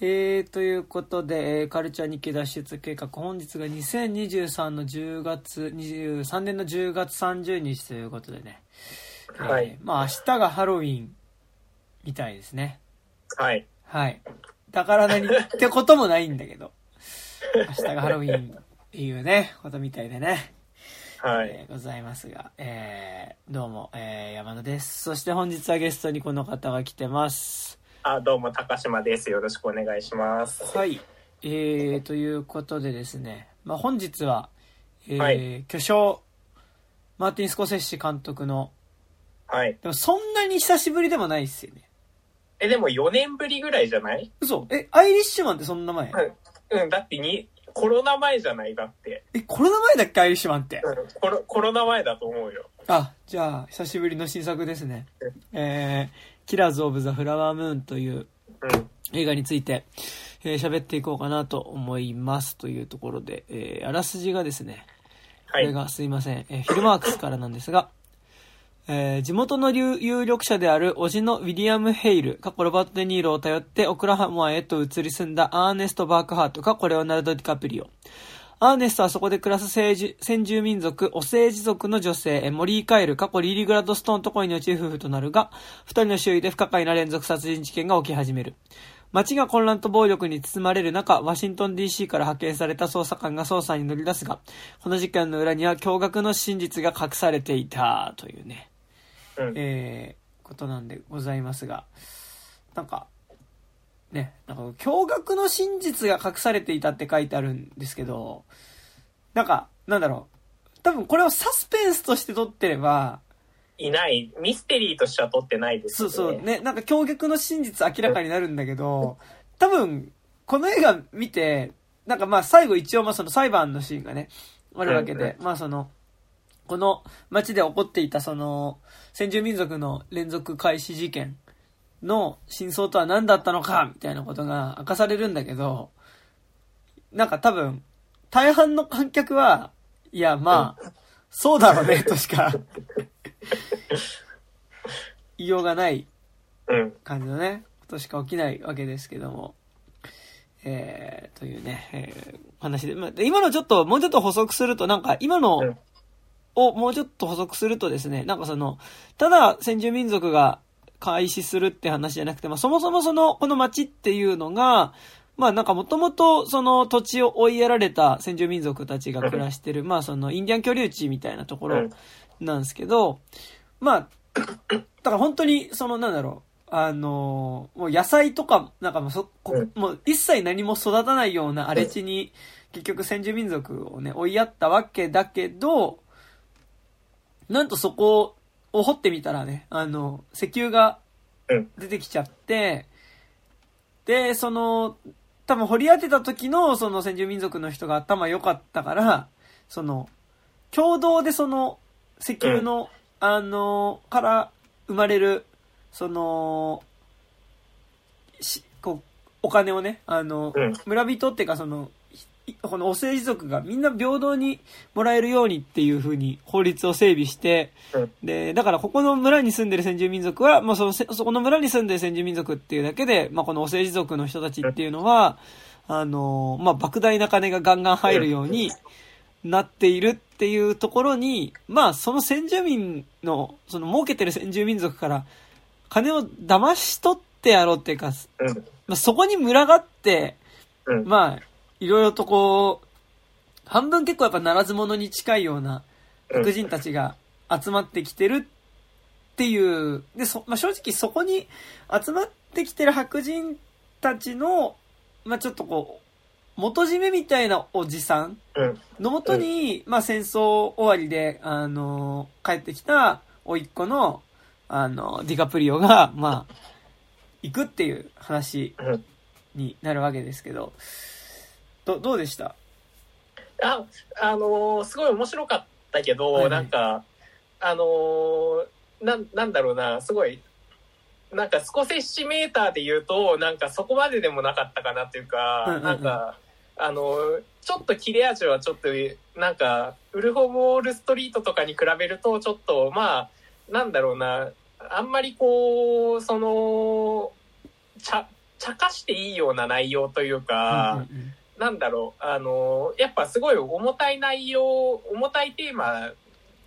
えー、ということで、えーカルチャー日記脱出計画、本日が2023の10月、23年の10月30日ということでね。はいえーまあ明日がハロウィンみたいですね。はい。はい。だから何ってこともないんだけど。明日がハロウィンっていうね、ことみたいでね。はい。えーございますが、えーどうも、えー山田です。そして本日はゲストにこの方が来てます。あ、どうも、高島です。よろしくお願いします。はい。えー、ということでですね、まあ、本日は、えーはい巨匠、マーティン・スコセッシ監督の、はい。でもそんなに久しぶりでもないっすよね。え、でも4年ぶりぐらいじゃない？嘘え、アイリッシュマンってそんな前？うん。うん、だってに、コロナ前じゃない？だって。え、コロナ前だっけアイリッシュマンって？うん、コロコロナ前だと思うよ。あ、じゃあ、久しぶりの新作ですね。えー、キラーズ・オブ・ザ・フラワームーンといううん。映画について、えー喋っていこうかなと思いますというところで、えーあらすじがですね、こはい。れがすいません、えーフィルマークスからなんですが、えー地元の有有力者である叔父のウィリアム・ヘイル、かっこロバート・デ・ニーロを頼ってオクラホマへと移り住んだアーネスト・バークハート、かっこレオナルド・ディカプリオ。アーネストはそこで暮らす先住先住民族、オセージ族の女性、えモリー・カイル、かっこリリー・グラッドストーンと恋に落ちる夫婦となるが、二人の周囲で不可解な連続殺人事件が起き始める。街が混乱と暴力に包まれる中、ワシントン DC から派遣された捜査官が捜査に乗り出すが、この事件の裏には驚愕の真実が隠されていた、というね、うん。えー、ことなんでございますが、なんか、ね、なんか、驚愕の真実が隠されていたって書いてあるんですけど、なんか、なんだろう、多分これをサスペンスとして撮ってれば、いない。ミステリーとしては撮ってないですそうよね。そう、ね、なんか驚愕の真実明らかになるんだけど、多分、この映画見て、なんかまあ最後一応まあその裁判のシーンがね、あるわけで、まあその、この街で起こっていたその、先住民族の連続開始事件の真相とは何だったのか、みたいなことが明かされるんだけど、なんか多分、大半の観客は、いやまあ、そうだろうね、としか、言いようがないうん。感じのね、ことしか起きないわけですけども。えー、というね、えー話で、まあ、今のちょっと、もうちょっと補足すると、なんか、今うのんをもうちょっと補足するとですね、なんかその、ただ先住民族が開始するって話じゃなくて、まあ、そもそもその、この町っていうのが、まあなんかもともとその土地を追いやられた先住民族たちが暮らしてる、まあそのインディアン居留地みたいなところうん。なんですけど、まあ、だから本当に、その、なんだろう、あのーもう野菜とか、なんかもうそ、こうん。もう一切何も育たないような荒れ地に、結局先住民族をね、追いやったわけだけど、なんとそこを掘ってみたらね、あの、石油がうん。出てきちゃって、で、その、多分掘り当てた時のその先住民族の人が頭良かったから、その、共同でその石油の、あの、から生まれる、その、しこう、お金をね、あの、うん。村人っていうかその、いこのお政治族がみんな平等にもらえるようにっていう風に法律を整備して、うんで、だからここの村に住んでる先住民族は、まあそのせ、そこの村に住んでる先住民族っていうだけで、まあこのお政治族の人たちっていうのは、あの、まあ莫大な金がガンガン入るようになっているっていうところに、まあその先住民の、その儲けてる先住民族から金を騙し取ってやろうっていうか、うん。まあそこに群がって、うん。まあ、いろいろとこう、半分結構やっぱならず者に近いような白人たちが集まってきてるっていう、で、そ、まあ正直そこに集まってきてる白人たちの、まあちょっとこう、元締めみたいなおじさんうん。のもとに、まあ戦争終わりで、あの、帰ってきた甥っ子の、あの、ディカプリオが、まあ、行くっていう話うん。になるわけですけど、ど、どうでした？あ、あのーすごい面白かったけど、はいはい。なんか、あのーなん、なんだろうな、すごい、なんかスコセッシメーターで言うと、なんかそこまででもなかったかなっていうか、うんうんうん。なんか、あのーちょっと切れ味はちょっと、なんか、ウルフ・オブ・ウォール・ストリートとかに比べると、ちょっと、まあ、なんだろうな、あんまりこう、その、ちゃ、茶化していいような内容というか、うんうんなんだろう、あの、やっぱすごい重たい内容、重たいテーマ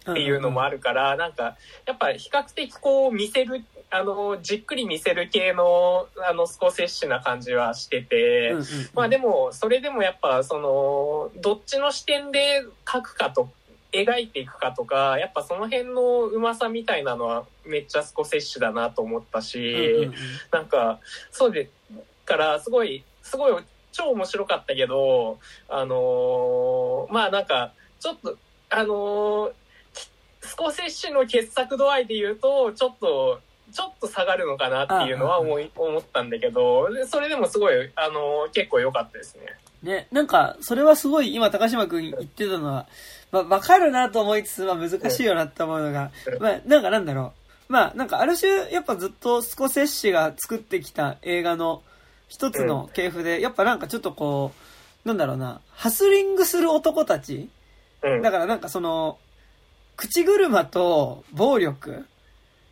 うん。っていうのもあるから、なんか、やっぱ比較的こう見せる、あの、じっくり見せる系の、あの、スコセッシュな感じはしてて、うんうんうんまあでも、それでもやっぱ、その、どっちの視点で描くかと、描いていくかとか、やっぱその辺のうまさみたいなのはめっちゃスコセッシュだなと思ったし、うんうんうんなんか、そうで、から、すごい、すごい、超面白かったけど、あのーまあなんか、ちょっと、あのーきスコセッシュの傑作度合いで言うと、ちょっと、ちょっと下がるのかなっていうのは思い、思ったんだけど、でそれでもすごい、あのー結構良かったですね。ね、なんか、それはすごい、今、高島くん言ってたのは、まあ、わかるなと思いつつ、まあ、難しいよなって思うのがう、んまあ、なんかなんだろう。まあ、なんか、ある種、やっぱずっとスコセッシが作ってきた映画の一つの系譜で、やっぱなんかちょっとこう、なんだろうな、ハスリングする男たち？うん。だからなんかその、口車と暴力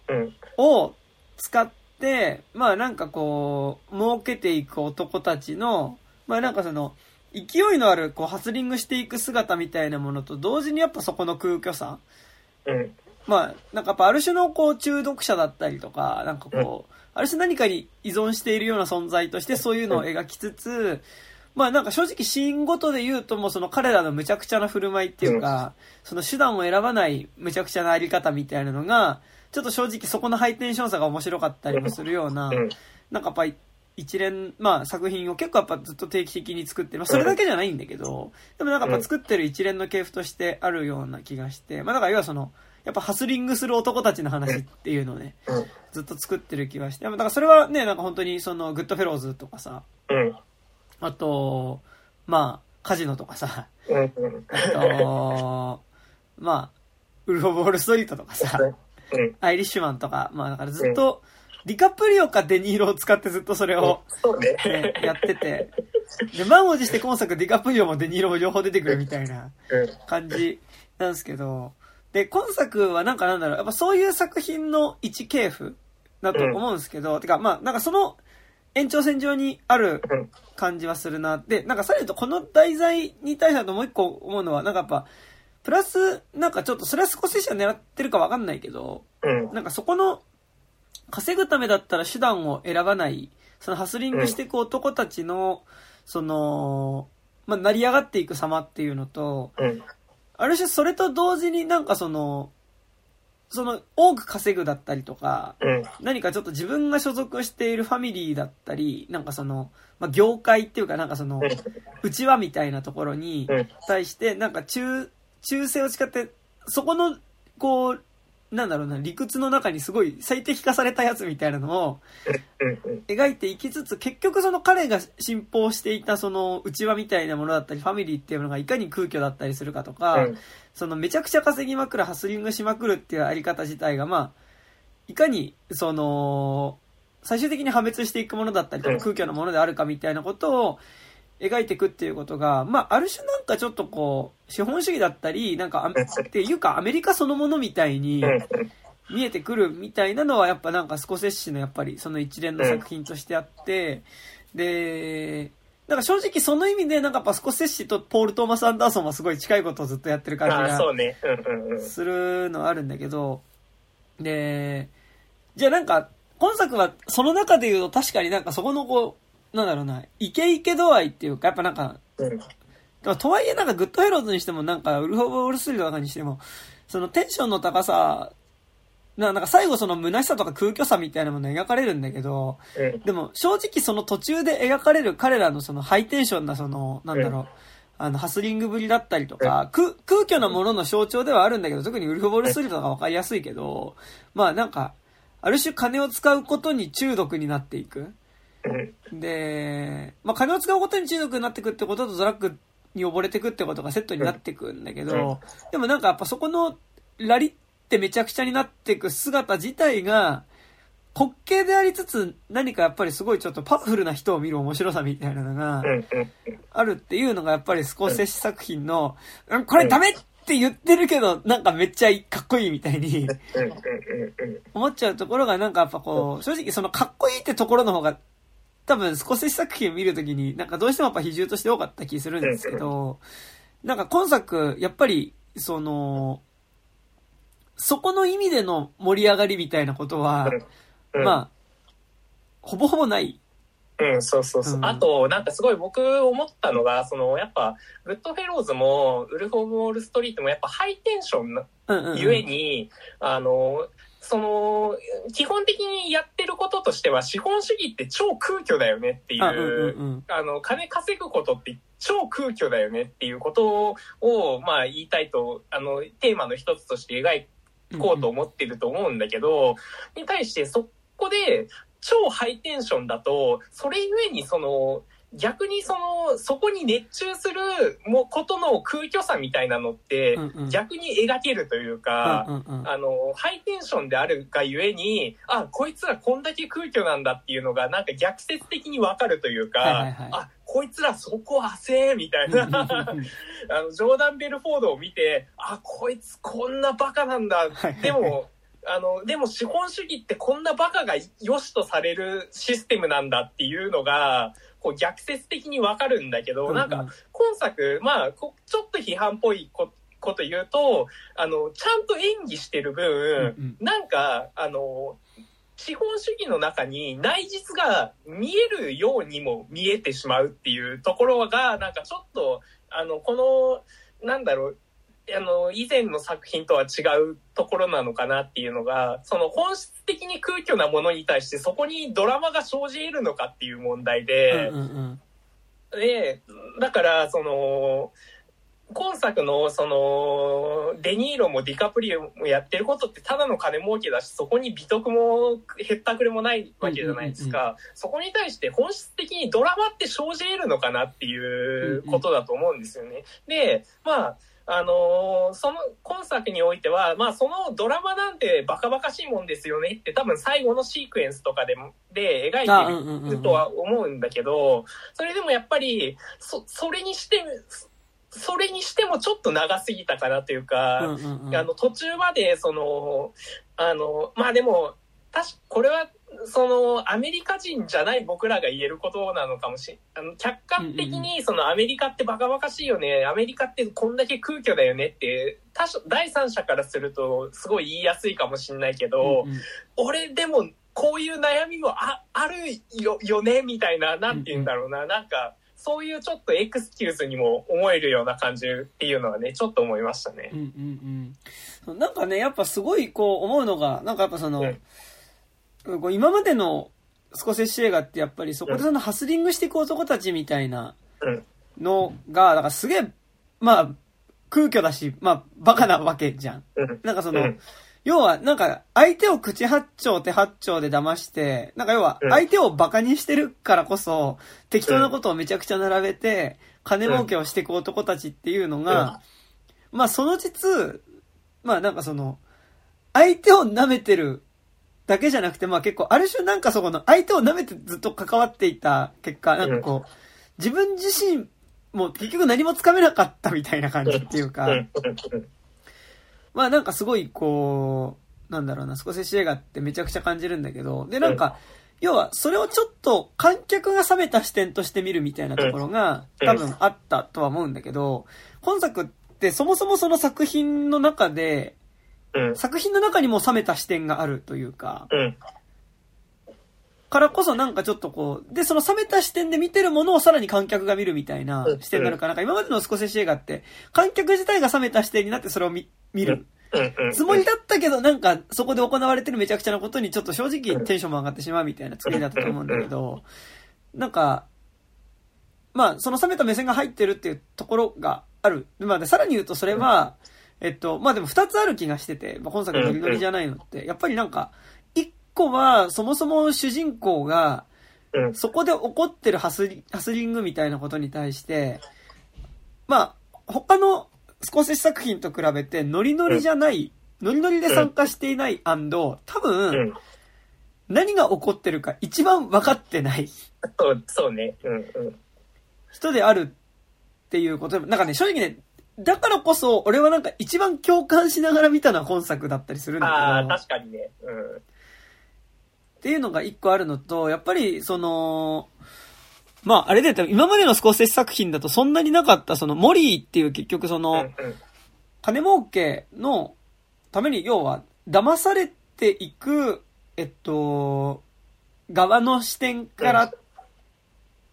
うん。を使って、まあなんかこう、儲けていく男たちの、まあなんかその、勢いのあるこうハスリングしていく姿みたいなものと同時にやっぱそこの空虚さ。うん。まあなんかやっぱある種のこう中毒者だったりとか、なんかこう、ある種何かに依存しているような存在としてそういうのを描きつつ、まあなんか正直シーンごとで言うともうその彼らの無茶苦茶な振る舞いっていうか、その手段を選ばない無茶苦茶なあり方みたいなのが、ちょっと正直そこのハイテンションさが面白かったりもするような、うん。なんかやっぱり一連、まあ作品を結構やっぱずっと定期的に作ってる。まあそれだけじゃないんだけど、でもなんかやっぱ作ってる一連の系譜としてあるような気がして、まあだから要はその、やっぱハスリングする男たちの話っていうのをね、うん。ずっと作ってる気がして、だからそれはね、なんか本当にそのグッドフェローズとかさ、うん。あと、まあ、カジノとかさ。あと、まあ、ウルフ・オブ・ウォール・ストリートとかさ、うん。アイリッシュマンとか、まあだからずっと、ディカプリオかデニーロを使ってずっとそれを、ね。ね、やってて、で、満を持して今作ディカプリオもデニーロも両方出てくるみたいなうん。感じなんですけど、で、今作はなんかなんだろう、やっぱそういう作品の一系譜だと思うんですけど、てかまあなんかその延長線上にあるうん。感じはするな。で、なんかさらに言うとこの題材に対してだともう一個思うのは、なんかやっぱ、プラス、なんかちょっとそれは少ししか狙ってるかわかんないけど、うん。なんかそこの、稼ぐためだったら手段を選ばない、そのハスリングしていく男たちの、その、まあ、成り上がっていく様っていうのと、うん。ある種それと同時になんかその、その、多く稼ぐだったりとか、うん。何かちょっと自分が所属しているファミリーだったり、なんかその、まあ、業界っていうかなんかその、内輪みたいなところにうん。対して、なんか中、忠誠を誓って、そこの、こう、なんだろうな、理屈の中にすごい最適化されたやつみたいなのを。描いていきつつ、結局その彼が信奉していたその内輪みたいなものだったり、ファミリーっていうのがいかに空虚だったりするかとか、うん。そのめちゃくちゃ稼ぎまくる、ハスリングしまくるっていうあり方自体が、まあ、いかに、その、最終的に破滅していくものだったりとか、うん空虚なものであるかみたいなことを描いていくっていうことが、まあ、ある種なんかちょっとこう、資本主義だったり、なんか、あっていうかアメリカそのものみたいにうん。見えてくるみたいなのは、やっぱなんかスコセッシのやっぱりその一連の作品としてあって、で、なんか正直その意味でなんかやっぱスコセッシとポール・トーマス・アンダーソンはすごい近いことをずっとやってる感じが。するのはあるんだけど、で、じゃあなんか、今作はその中で言うと確かになんかそこのこう、なんだろうな、イケイケ度合いっていうか、やっぱなんか、うん。とはいえなんかグッドフェローズにしてもなんかウルフ・オブ・ウォール・ストリートとかにしても、そのテンションの高さ、ななんか最後その虚しさとか空虚さみたいなもの描かれるんだけど、うん。でも正直その途中で描かれる彼らのそのハイテンションなその、なんだろう、あの、ハスリングぶりだったりとか、空空虚なものの象徴ではあるんだけど、特にウルフ・ボール・ストリートとかわかりやすいけど、まあなんか、ある種金を使うことに中毒になっていく。うん。で、まあ金を使うことに中毒になっていくってこととドラッグに溺れていくってことがセットになっていくんだけど、うん。でもなんかやっぱそこのラリってめちゃくちゃになっていく姿自体が、滑稽でありつつ、何かやっぱりすごいちょっとパワフルな人を見る面白さみたいなのが。あるっていうのがやっぱりスコセッシ作品の、うんこれダメって言ってるけど、なんかめっちゃかっこいいみたいに。思っちゃうところがなん。かやっぱこう、正直そのかっこいいってところの方が多分スコセッシ作品を見るときに、なんかどうしてもやっぱ比重として多かった気するんですけど、なんか今作、やっぱり、その、そこの意味での盛り上がりみたいなことは、うんまあ、ほぼほぼない。うん、そうそうそう。うんあと、なんかすごい僕思ったのが、その、やっぱ、グッドフェローズも、ウルフ・オブ・ウォール・ストリートもやっぱハイテンションなうんうん、うん。ゆえに、あの、その、基本的にやってることとしては、資本主義って超空虚だよねっていう、あ、うんうんうん。あの、金稼ぐことって超空虚だよねっていうことを、まあ言いたいと、あの、テーマの一つとして描こうと思ってると思うんだけど、に対してそこで超ハイテンションだと、それゆえにその、逆にその、そこに熱中するもことの空虚さみたいなのって逆に描けるというか、うんうんうん。あの、ハイテンションであるがゆえに、あ、こいつらこんだけ空虚なんだっていうのが、なんか逆説的にわかるというか、はいはいはい。あ、こいつらそこ汗みたいな、あの、ジョーダン・ベルフォードを見て、あ、こいつこんなバカなんだ。でも、あの、でも資本主義ってこんなバカが良しとされるシステムなんだっていうのが、こう逆説的にわかるんだけど、なんか、今作、まあ、こちょっと批判っぽいここと言うと、あの、ちゃんと演技してる分、うんうん。なんか、あの、資本主義の中に内実が見えるようにも見えてしまうっていうところが、なんかちょっと、あの、この、なんだろう、あの、以前の作品とは違うところなのかなっていうのが、その本質的に空虚なものに対してそこにドラマが生じ得るのかっていう問題で、で、だから、その、今作の、その、デニーロもディカプリオもやってることってただの金儲けだし、そこに美徳もへったくれもないわけじゃないですか。そこに対して本質的にドラマって生じ得るのかなっていうことだと思うんですよね。で、まあ、あのーその、今作においては、まあ、そのドラマなんてバカバカしいもんですよねって多分最後のシークエンスとかでも、で描いてるとは思うんだけど、それでもやっぱり、そ、それにして、それにしてもちょっと長すぎたかなというか、あの、途中まで、その、あの、まあでも、確か、これは、その、アメリカ人じゃない僕らが言えることなのかもしれあの、客観的に、その、アメリカってバカバカしいよね、アメリカってこんだけ空虚だよねって、他者、第三者からすると、すごい言いやすいかもしれないけど、うんうん。俺でもこういう悩みもああるよよねみたいななんて言うんだろうな、なんかそういうちょっとエクスキューズにも思えるような感じっていうのはねちょっと思いましたね。うんうんうん。なんかね、やっぱすごいこう思うのが、なんかやっぱその、こう今までのスコセッシ映画ってやっぱりそこでそのハスリングしていく男たちみたいなうん。のが、だからすげえ、まあ、空虚だし、まあ、バカなわけじゃん。うん。なんかその、うん。要は、なんか、相手を口八丁手八丁で騙して、なんか要はう、ん。相手をバカにしてるからこそ、適当なことをめちゃくちゃ並べて、金儲けをしていく男たちっていうのが、まあその実、まあなんかその、相手を舐めてるだけじゃなくて、まあ結構、ある種なんかそこの、相手を舐めてずっと関わっていた結果、なんかこう、自分自身も結局何もつかめなかったみたいな感じっていうか、まあなんかすごいこう、なんだろうな、スコセッシ映画ってめちゃくちゃ感じるんだけど、でなんか、要はそれをちょっと観客が冷めた視点として見るみたいなところがうん。多分あったとは思うんだけど、本作ってそもそもその作品の中で、うん。作品の中にも冷めた視点があるというか、うん。からこそなんかちょっとこう、で、その冷めた視点で見てるものをさらに観客が見るみたいな視点になるから、なんか今までのスコセッシ映画って、観客自体が冷めた視点になってそれを見見る。つもりだったけど、なんか、そこで行われてるめちゃくちゃなことに、ちょっと正直テンションも上がってしまうみたいな作りだったと思うんだけど、なんか、まあ、その冷めた目線が入ってるっていうところがある。まあ、でさらに言うとそれは、えっと、まあでも二つある気がしてて、まあ、本作ノリノリじゃないのって、やっぱりなんか、一個は、そもそも主人公が、うん。そこで起こってるハスリハスリングみたいなことに対して、まあ、他のスコセッシ作品と比べてノリノリじゃない、ノリノリで参加していない多う分、ん。何が起こってるか一番分かってない。そうそうね。うんうん。人であるっていうことで、なんかね、正直ね、だからこそ、俺はなんか一番共感しながら見たのは本作だったりするんああだけど、確かにね。うんっていうのが一個あるのと、やっぱり、その、まあ、あれで、今までのスコーセッシ作品だとそんなになかった、その、モリーっていう結局その、金儲けのために、要は、騙されていく、えっと、側の視点から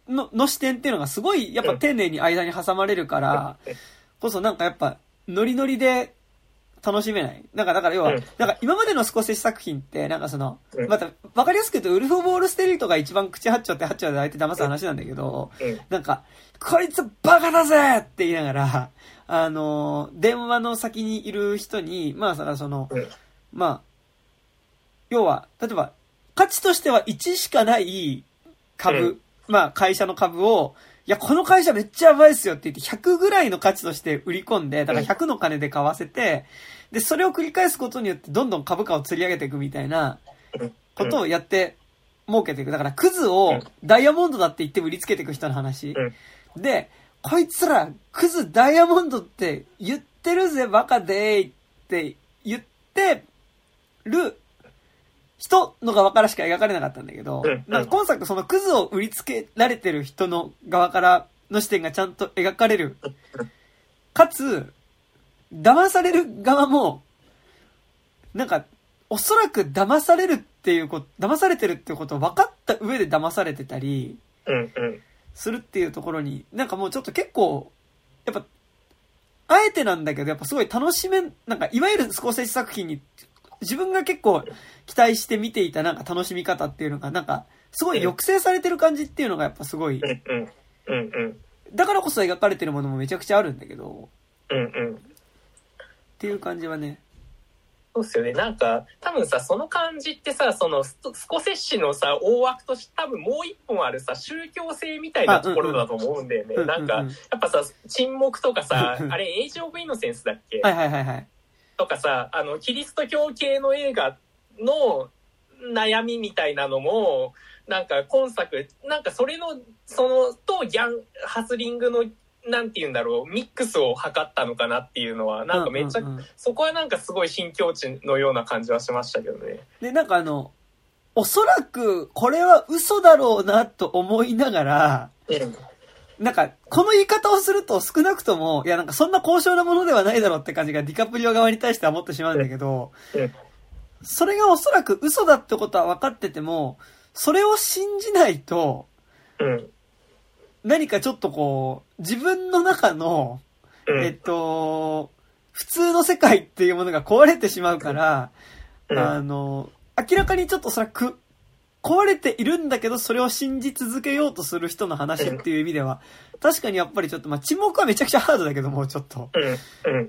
の、の視点っていうのがすごい、やっぱ丁寧に間に挟まれるから、こそなんかやっぱ、ノリノリで楽しめない。なんか、だから要は、なんか今までのスコセッシ作品って、なんかその、また、わかりやすく言うと、ウルフ・ボール・ステリートが一番口八丁って八丁で相手騙す話なんだけど、なんか、こいつバカだぜって言いながら、あの、電話の先にいる人に、まあ、その、まあ、要は、例えば、価値としては1しかない株、まあ、会社の株を、いや、この会社めっちゃやばいっすよって言って100ぐらいの価値として売り込んで、だから100の金で買わせて、で、それを繰り返すことによってどんどん株価を釣り上げていくみたいなことをやって儲けていく。だから、クズをダイヤモンドだって言って売りつけていく人の話。で、こいつら、クズダイヤモンドって言ってるぜ、バカでーって言ってる人の側からしか描かれなかったんだけど、なんか今作そのクズを売りつけられてる人の側からの視点がちゃんと描かれる。かつ、騙される側も、なんか、おそらく騙されるっていうこと、騙されてるってことを分かった上で騙されてたり、するっていうところに、なんかもうちょっと結構、やっぱ、あえてなんだけど、やっぱすごい楽しめ、なんか、いわゆるスコーセージ作品に自分が結構期待して見ていたなんか楽しみ方っていうのが、なんか、すごい抑制されてる感じっていうのがやっぱすごい、だからこそ描かれてるものもめちゃくちゃあるんだけど、っていう感じはね。そうっすよね。なんか、多分さ、その感じってさ、そのス、スコセッシのさ、大枠として多分もう一本あるさ、宗教性みたいなところだと思うんだよね。なんか、やっぱさ、沈黙とかさ、あれ、エイジ・オブ・イノセンスだっけ？はいはいはいはい。とかさ、あの、キリスト教系の映画の悩みみたいなのも、なんか今作、なんかそれの、その、とギャン、ハスリングの、なんて言うんだろう、ミックスを図ったのかなっていうのは、なんかめっちゃ、そこはなんかすごい新境地のような感じはしましたけどね。で、なんかあの、おそらくこれは嘘だろうなと思いながら、うんなんか、この言い方をすると少なくとも、いやなんかそんな高尚なものではないだろうって感じがディカプリオ側に対しては思ってしまうんだけど、それがおそらく嘘だってことは分かってても、それを信じないと、何かちょっとこう、自分の中の、えっと、普通の世界っていうものが壊れてしまうから、あの、明らかにちょっとそれはく、壊れているんだけど、それを信じ続けようとする人の話っていう意味では、確かにやっぱりちょっと、まあ、沈黙はめちゃくちゃハードだけども、ちょっと。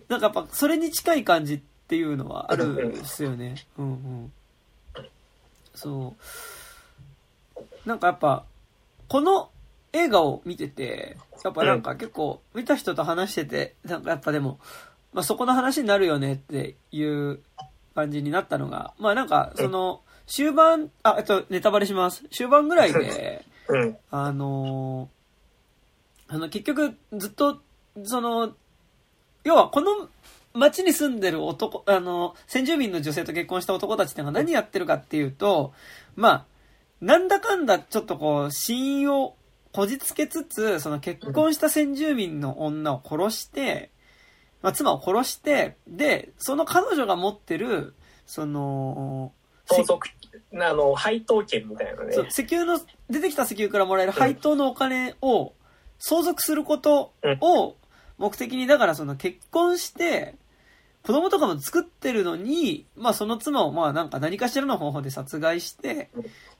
なんかやっぱ、それに近い感じっていうのはあるんですよね。うんうん。そう。なんかやっぱ、この映画を見てて、やっぱなんか結構、見た人と話してて、なんかやっぱでも、まあ、そこの話になるよねっていう感じになったのが、まあなんか、その、終盤、あ、えっと、ネタバレします。終盤ぐらいで、うん、あのあの、結局、ずっと、その、要は、この街に住んでる男、あの、先住民の女性と結婚した男たちってのが何やってるかっていうと、まあ、なんだかんだちょっとこう、死因をこじつけつつ、その結婚した先住民の女を殺して、まあ、妻を殺して、で、その彼女が持ってる、その、相続あの、配当権みたいなね。そう、石油の、出てきた石油からもらえる配当のお金を相続することを目的に、だからその結婚して、子供とかも作ってるのに、まあその妻をまあなんか何かしらの方法で殺害して、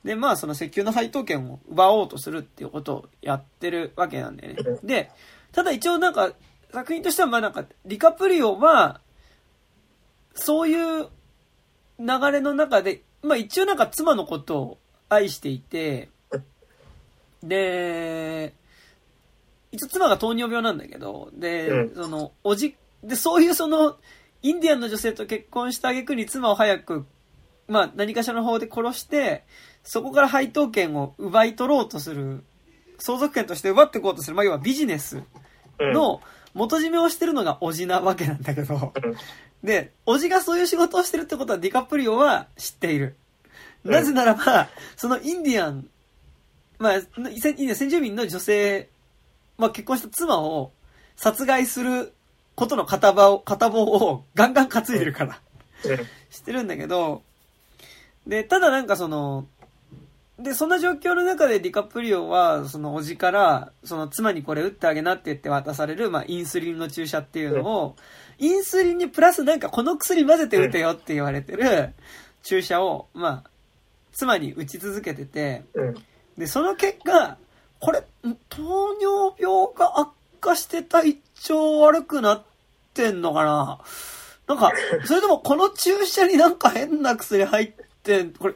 でまあその石油の配当権を奪おうとするっていうことをやってるわけなんだよね。で、ただ一応なんか作品としてはまあなんかリカプリオは、そういう流れの中でまあ一応なんか妻のことを愛していて、で、一応妻が糖尿病なんだけど、で、その、おじ、で、そういうその、インディアンの女性と結婚した挙句に妻を早く、まあ何かしらの方で殺して、そこから配当権を奪い取ろうとする、相続権として奪っていこうとする、まあ要はビジネスの元締めをしてるのがおじなわけなんだけど、で、おじがそういう仕事をしてるってことはディカプリオは知っている。なぜならば、そのインディアン、まあ、先先住民の女性、まあ結婚した妻を殺害することの片棒を、片棒をガンガン担いでるから、してるんだけど、で、ただなんかその、で、そんな状況の中でディカプリオは、そのおじから、その妻にこれ打ってあげなって言って渡される、まあ、インスリンの注射っていうのを、インスリンにプラスなんかこの薬混ぜて打てよって言われてる注射を、まあ、妻に打ち続けてて、うん。で、その結果、これ、ん糖尿病が悪化して体調悪くなってんのかななんか、それともこの注射になんか変な薬入ってん、これ、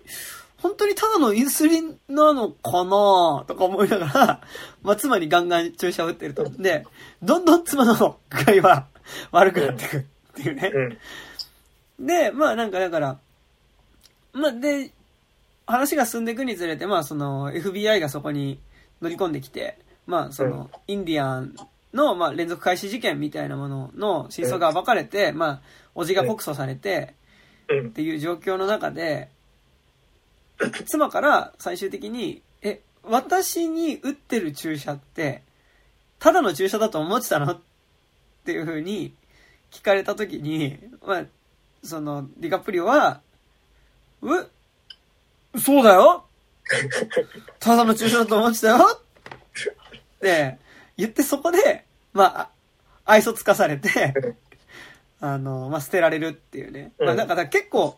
本当にただのインスリンなのかな？とか思いながら、まあ、妻にガンガン注射を打ってると。で、どんどん妻の具合は 悪くなっていくっていうね。うん。で、まあなんかだから、まあで、話が進んでいくにつれて、まあその FBI がそこに乗り込んできて、まあその、インディアンの、まあ連続開始事件みたいなものの真相が暴かれて、まあ、おじが告訴されて、うんっ。ていう状況の中で、妻から最終的に、え、私に打ってる注射って、ただの注射だと思ってたの？っていう風に聞かれた時に、まあ、その、ディカプリオは、えそうだよ ただの注射だと思ってたよって言ってそこで、まあ、愛想つかされて、あの、まあ、捨てられるっていうね。まあ、うんだから結構、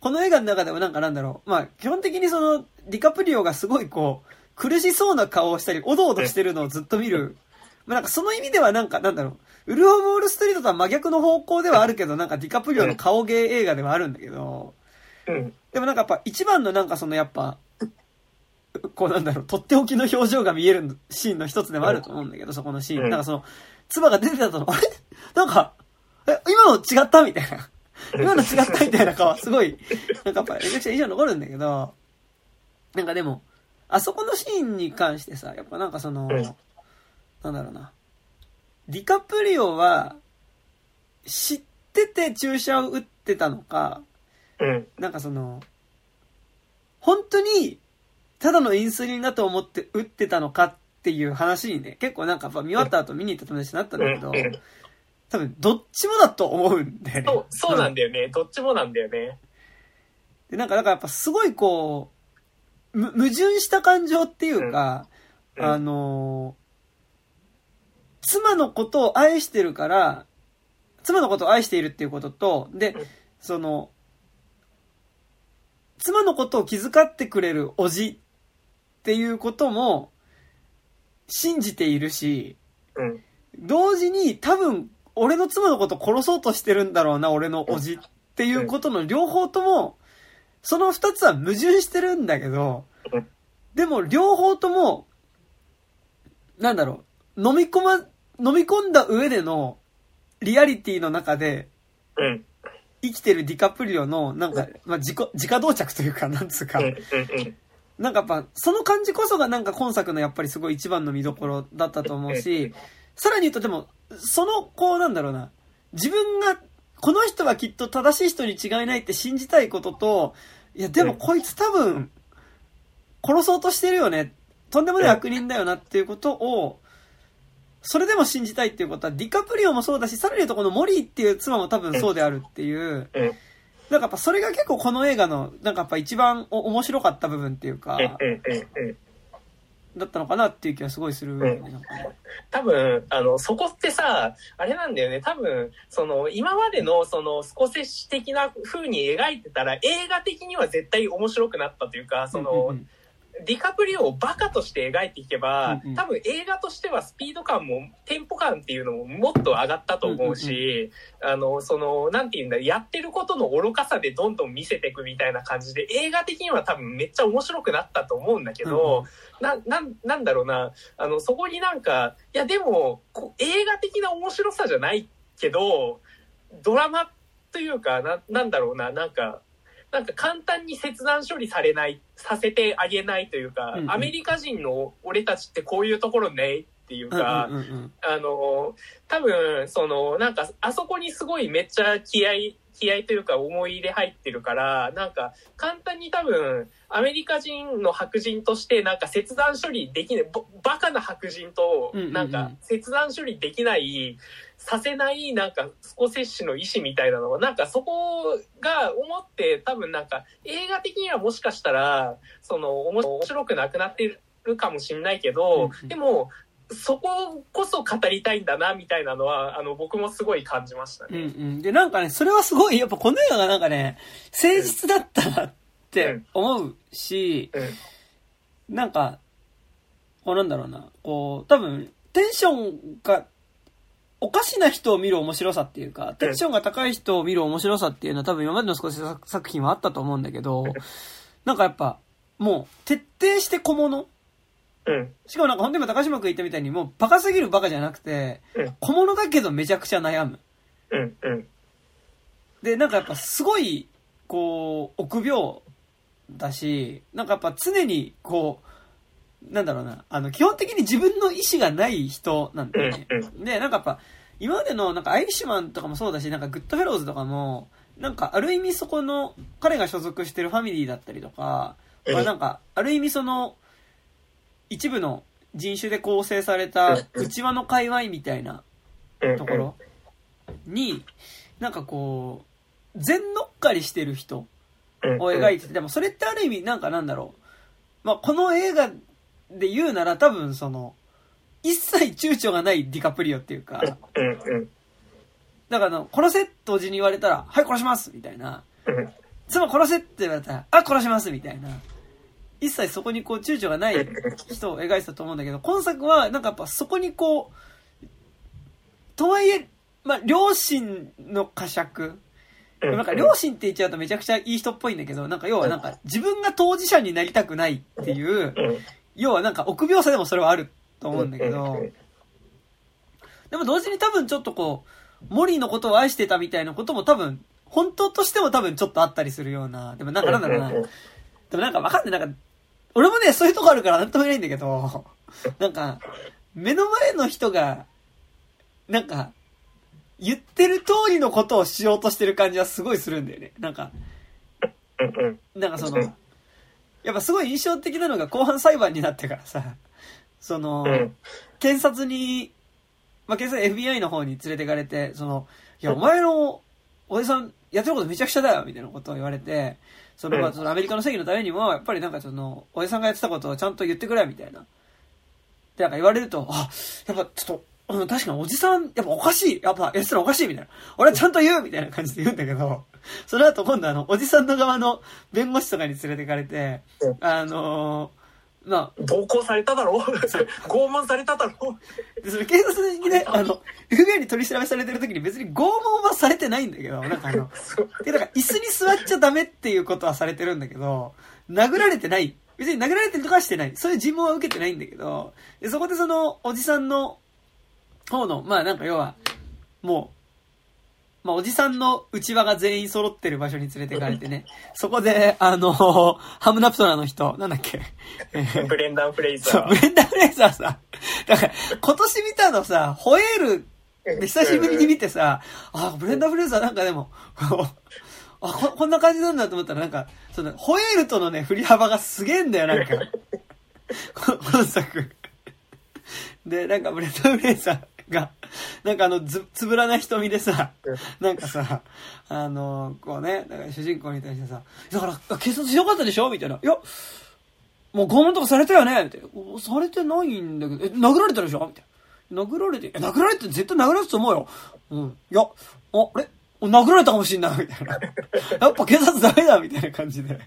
この映画の中でもなんかなんだろう。まあ、基本的にその、ディカプリオがすごいこう、苦しそうな顔をしたり、おどおどしてるのをずっと見る。まあ、なんかその意味ではなんか、なんだろう。ウルフ・オブ・ウォール・ストリートとは真逆の方向ではあるけど、なんかディカプリオの顔芸映画ではあるんだけど、うん。でもなんかやっぱ一番のなんかそのやっぱ、こうなんだろう、とっておきの表情が見えるシーンの一つでもあると思うんだけど、そこのシーン。うんなんかその、唾が出てたと、あれ？なんか、え、今の違った？みたいな。今の違った？みたいな顔、すごい、なんかやっぱめちゃくちゃ印象に残るんだけど、なんかでも、あそこのシーンに関してさ、やっぱなんかその、うんなんだろうな。ディカプリオは、知ってて注射を打ってたのか、うん。なんかその、本当に、ただのインスリンだと思って打ってたのかっていう話にね、結構なんか見終わった後見に行った友達になったんだけど、うん多分どっちもだと思うんだよね。そう、そうなんだよね。どっちもなんだよね。で、なんか、だからやっぱすごいこう、む矛盾した感情っていうか、うんあのー妻のことを愛してるから、妻のことを愛しているっていうことと、でうん、その、妻のことを気遣ってくれるおじっていうことも信じているし、うん。同時に多分俺の妻のこと殺そうとしてるんだろうな、俺のおじっていうことの両方とも、その二つは矛盾してるんだけどうん、でも両方とも、なんだろう、飲み込ま、飲み込んだ上でのリアリティの中でうん。生きてるディカプリオの、なんか、まあ、自己、自家同着というか、なんつうか。なんかやっぱ、その感じこそがなんか今作のやっぱりすごい一番の見どころだったと思うし、さらに言うとでも、その、こうなんだろうな、自分が、この人はきっと正しい人に違いないって信じたいことと、いやでもこいつ多分、殺そうとしてるよね。とんでもない悪人だよなっていうことを、それでも信じたいっていうことは、ディカプリオもそうだし、さらに言うとこのモリーっていう妻も多分そうであるっていう、うん。なんかやっぱそれが結構この映画の、なんかやっぱ一番お面白かった部分っていうか。だったのかなっていう気がすごいするよね、なん。多分、あの、そこってさ、あれなんだよね。多分、その、今までの、その、スコセッシ的な風に描いてたら、映画的には絶対面白くなったというか、その、うんうんうんディカプリオをバカとして描いていけば、多分映画としてはスピード感も、テンポ感っていうのももっと上がったと思うし、あの、その、なんていうんだ、やってることの愚かさでどんどん見せていくみたいな感じで、映画的には多分めっちゃ面白くなったと思うんだけど、な、なん、なんだろうな、あの、そこになんか、いやでも、映画的な面白さじゃないけど、ドラマというか、な、なんだろうな、なんか、なんか簡単に切断処理されない、させてあげないというか、うんうん。アメリカ人の俺たちってこういうところねっていうか、うんうんうんうん。あの、多分、その、なんか、あそこにすごいめっちゃ気合い、気合というか思い入れ入ってるから、なんか簡単に多分アメリカ人の白人としてなんか切断処理できない、ぼバカな白人とうんうんうん。なんか切断処理できない、させないなんかスコセッシの意思みたいなのはなんかそこが思って多分なんか映画的にはもしかしたらその面白くなくなってるかもしれないけど、うんうんでもそここそ語りたいんだなみたいなのはあの僕もすごい感じましたうんうね。ん。で、なんかね、それはすごい、やっぱこの映画がなんかね、誠実だったなって思うし、うんなんか、こうなんだろうな、こう、多分、テンションが、おかしな人を見る面白さっていうか、テンションが高い人を見る面白さっていうのは多分今までの少し作品はあったと思うんだけど、なんかやっぱ、もう、徹底して小物。うんしかもなんか本当に今高島君言ったみたいにもうバカすぎるバカじゃなくてうん、小物だけどめちゃくちゃ悩む。うんうんで、なんかやっぱすごい、こう、臆病だし、なんかやっぱ常に、こう、なんだろうな、あの、基本的に自分の意思がない人なんだよね。うんで、なんかやっぱ、今までの、なんかアイリッシュマンとかもそうだし、なんかグッドフェローズとかも、なんかある意味そこの、彼が所属してるファミリーだったりとか、うん。まあなんか、ある意味その、一部の人種で構成された内輪の界隈みたいなうん。ところに、なんかこう、全乗っかりしてる人を描いてて、でもそれってある意味なんかなんだろう。まあ、この映画で言うなら多分その、一切躊躇がないディカプリオっていうか、うんうんだからあの、殺せっておじに言われたら、はい殺しますみたいな。うん妻殺せって言われたら、あ、殺しますみたいな。一切そこにこう躊躇がない人を描いてたと思うんだけど、今作はなんかやっぱそこにこう、とはいえ、まあ、両親の呵責。うんなんか両親って言っちゃうとめちゃくちゃいい人っぽいんだけど、なんか要はなんか自分が当事者になりたくないっていう、うん要はなんか臆病さでもそれはあると思うんだけど、でも同時に多分ちょっとこう、モリーのことを愛してたみたいなことも多分、本当としても多分ちょっとあったりするような、でもなんかなんだろうな、でもなんかわかんない、なんか、俺もね、そういうとこあるからなんとも言えないんだけど、なんか、目の前の人が、なんか、言ってる通りのことをしようとしてる感じはすごいするんだよね。なんか、なんかその、やっぱすごい印象的なのが後半裁判になってからさ、その、うん検察に、まあ、検察 FBI の方に連れてかれて、その、いや、お前の、おじさん、やってることめちゃくちゃだよ、みたいなことを言われて、その、そのアメリカの正義のためにも、やっぱりなんかその、おじさんがやってたことをちゃんと言ってくれ、みたいな。で、なんか言われると、あ、やっぱちょっと、うん、確かにおじさん、やっぱおかしい。やっぱ、やってたらおかしい、みたいな。俺はちゃんと言うみたいな感じで言うんだけど、その後今度あの、おじさんの側の弁護士とかに連れてかれてうん、あのーまあ、暴行されただろ？拷問されただろ？で、それ警察にね、あの、FBI に取り調べされてる時に別に拷問はされてないんだけど、なんかあの、で、だから椅子に座っちゃダメっていうことはされてるんだけど、殴られてない。別に殴られてるとかはしてない。そういう尋問は受けてないんだけど、で、そこでその、おじさんの方の、まあなんか要は、もう、まあおじさんの内輪が全員揃ってる場所に連れてかれてね、そこで、あの、ハムナプトラの人、なんだっけ、えーブレンダン・フレイそう、ザーブレンダー・フレイザーさ、だから、今年見たのさ、ホエールで久しぶりに見てさ、あ、ブレンダー・フレイザーなんかでも、あこ、こんな感じなんだと思ったらなんか、その、ホエールとのね、振り幅がすげえんだよ、なんか。こ今作。で、なんかブレンダー・フレイザーが、なんかあの、ず、つぶらな瞳でさ、なんかさ、あの、こうね、なんか主人公に対してさ、だから、警察強かったでしょ？みたいな。いや、もう拷問とかされたよね？みたいな。おされてないんだけど、え、殴られたでしょ？みたいな。殴られて、え、殴られて絶対殴られたと思うよ。うん。いや、あ、あれ？殴られたかもしんないみたいな。やっぱ警察ダメだみたいな感じで。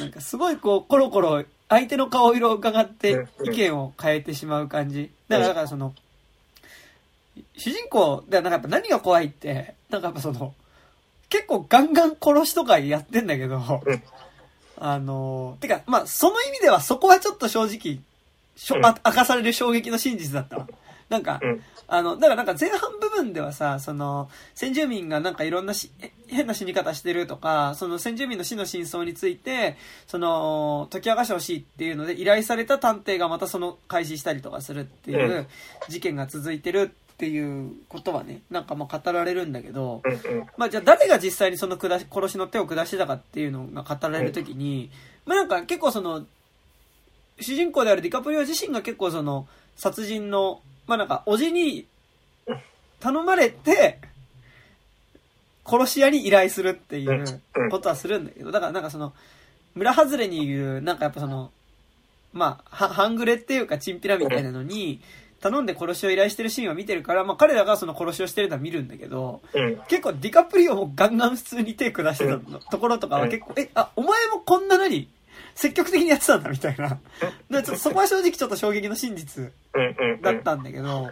なんかすごいこう、コロコロ相手の顔色を伺って意見を変えてしまう感じ。だから、だからその、主人公、だからなんかやっぱ何が怖いって、なんかやっぱその、結構ガンガン殺しとかやってんだけど、うん。あの、てか、まあ、その意味ではそこはちょっと正直、しょうん。あ明かされる衝撃の真実だったわ。なんか、うん。あの、だからなんか前半部分ではさ、その、先住民がなんかいろんなし、え変な死に方してるとか、その先住民の死の真相について、その、解き明かしてほしいっていうので依頼された探偵がまたその開始したりとかするっていうう事件が続いてるっっていうことはね、なんかまあ語られるんだけど。まあじゃあ誰が実際にその下し殺しの手を下してたかっていうのが語られるときに、まあなんか結構その、主人公であるディカプリオ自身が結構その、殺人の、まあなんか、おじに頼まれて、殺し屋に依頼するっていうことはするんだけど、だからなんかその、村外れにいる、なんかやっぱその、まあ、は半グレっていうか、チンピラみたいなのに、頼んで殺しを依頼してるシーンを見てるから、まあ彼らがその殺しをしてるのは見るんだけど、うん。結構ディカプリオもガンガン普通に手下してたのところとかは結構、え、あ、お前もこんなのに積極的にやってたんだみたいな。でちょっとそこは正直ちょっと衝撃の真実うんうん。だったんだけど、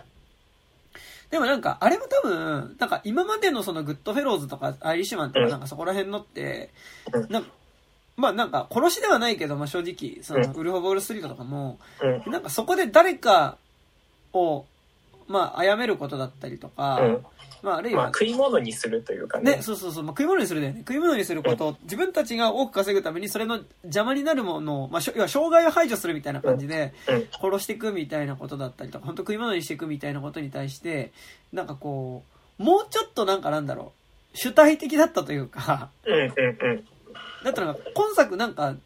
でもなんか、あれも多分、なんか今までのそのグッドフェローズとかアイリッシュマンとかなんかそこら辺のって、うん。なんか、まあなんか殺しではないけど、まあ正直、そのウルフ・オブ・ウォール・ストリートとかも、うん。なんかそこで誰かを、まあ、殺めることだったりとか、うんまああるいはまあ、、食い物にするというかね。ね、そうそうそう、まあ、食い物にするだよね。食い物にすること、自分たちが多く稼ぐためにそれの邪魔になるものを、まあ、要は障害を排除するみたいな感じで、うん。殺していくみたいなことだったりとか、本当食い物にしていくみたいなことに対して、なんかこう、もうちょっとなんかなんだろう、主体的だったというか、うんうんうん。だったら今作なんか、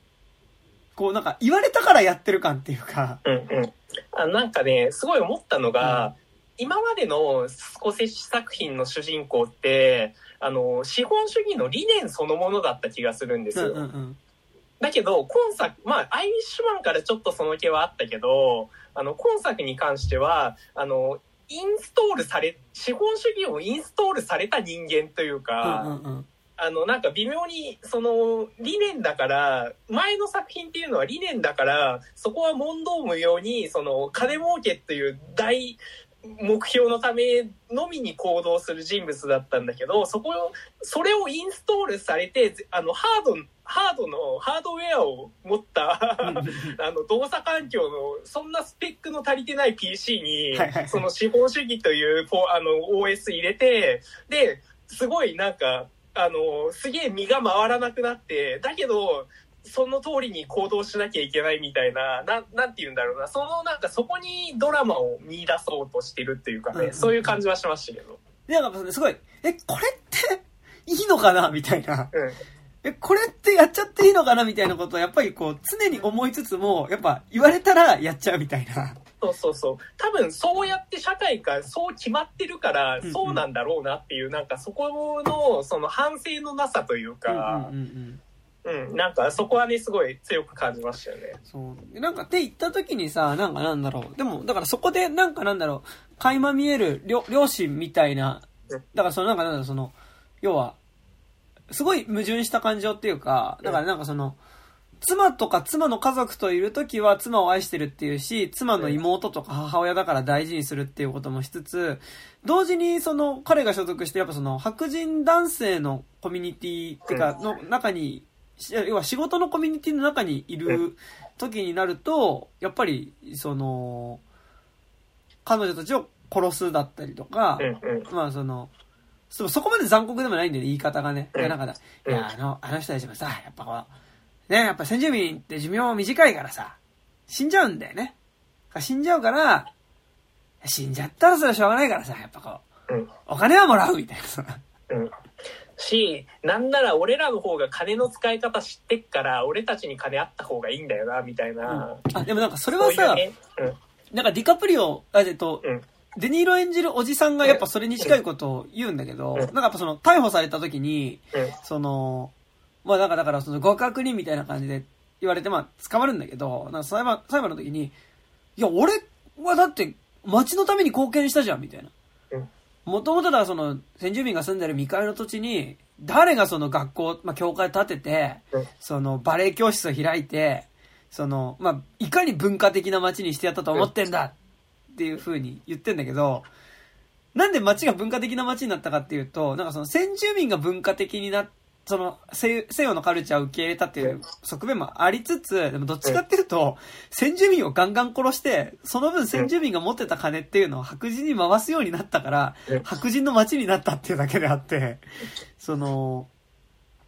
こうなんか言われたからやってる感っていうか、うんうん。あなんかね、すごい思ったのが、今までのスコセッシ作品の主人公って、あの、資本主義の理念そのものだった気がするんですうんよ。うんうん。だけど、今作、まあ、アイリッシュマンからちょっとその気はあったけど、あの、今作に関しては、あの、インストールされ、資本主義をインストールされた人間というか、うんうんうん。あの、なんか微妙に、その、理念だから、前の作品っていうのは理念だから、そこは問答無用に、その、金儲けっていう大目標のためのみに行動する人物だったんだけど、そこを、それをインストールされて、あの、ハード、ハードの、ハードウェアを持った、あの、動作環境の、そんなスペックの足りてない PC にその資本主義という、ポあの、OS 入れて、で、すごいなんか、あの、すげえ身が回らなくなって、だけど、その通りに行動しなきゃいけないみたいな、ななんて言うんだろうな、そのなんかそこにドラマを見出そうとしてるっていうかね、うんうんそういう感じはしましたけど。で、なんかすごい、え、これっていいのかな？みたいな。うん。え、これってやっちゃっていいのかな？みたいなことをやっぱりこう常に思いつつも、やっぱ言われたらやっちゃうみたいな。そうそうそう。多分そうやって社会がそう決まってるからうんう、んそうなんだろうなっていう、なんかそこの、その反省のなさといううんかうん、うんうん、なんかそこはね、すごい強く感じましたよね。そう。なんかって言った時にさ、なんかなんだろう。でも、だからそこでなんかなんだろう、垣間見える両両親みたいな、だからそのなんかなんだろう、その、要は、すごい矛盾した感情っていうか、だからなんかその、妻とか妻の家族といる時は妻を愛してるっていうし、妻の妹とか母親だから大事にするっていうこともしつつ、同時にその彼が所属してやっぱその白人男性のコミュニティっていうかの中に、し要は仕事のコミュニティの中にいる時になると、やっぱりその、彼女たちを殺すだったりとか。まあその、そそこまで残酷でもないんだよね、言い方がね。いや、なんかだ、いうんや、あの、あの人たちもさ、やっぱこう、ね、やっぱ先住民って寿命短いからさ、死んじゃうんだよね。死んじゃうから、死んじゃったらそれはしょうがないからさ、やっぱこう、うんお金はもらうみたいなさ。うん。し、なんなら俺らの方が金の使い方知ってっから、俺たちに金あった方がいいんだよな、みたいな。あ、でもなんかそれはさ、ね。なんかディカプリオ、あ、えっと、うんデニーロ演じるおじさんがやっぱそれに近いことを言うんだけど、うんなんかやっぱその逮捕された時に、うん。うん。その、まあだから、だからその極悪人みたいな感じで言われて、まあ捕まるんだけど、なんか裁判、裁判の時に、いや、俺はだって町のために貢献したじゃん、みたいなうん。もともとだその先住民が住んでる未開の土地に、誰がその学校、まあ教会建ててうん、そのバレエ教室を開いて、その、まあ、いかに文化的な街にしてやったと思ってんだっていう風に言ってんだけど、なんで街が文化的な街になったかっていうと、なんかその先住民が文化的になその西西洋のカルチャーを受け入れたっていう側面もありつつ、でもどっちかっていうと、先住民をガンガン殺して、その分先住民が持ってた金っていうのを白人に回すようになったからうん、白人の街になったっていうだけであって、その、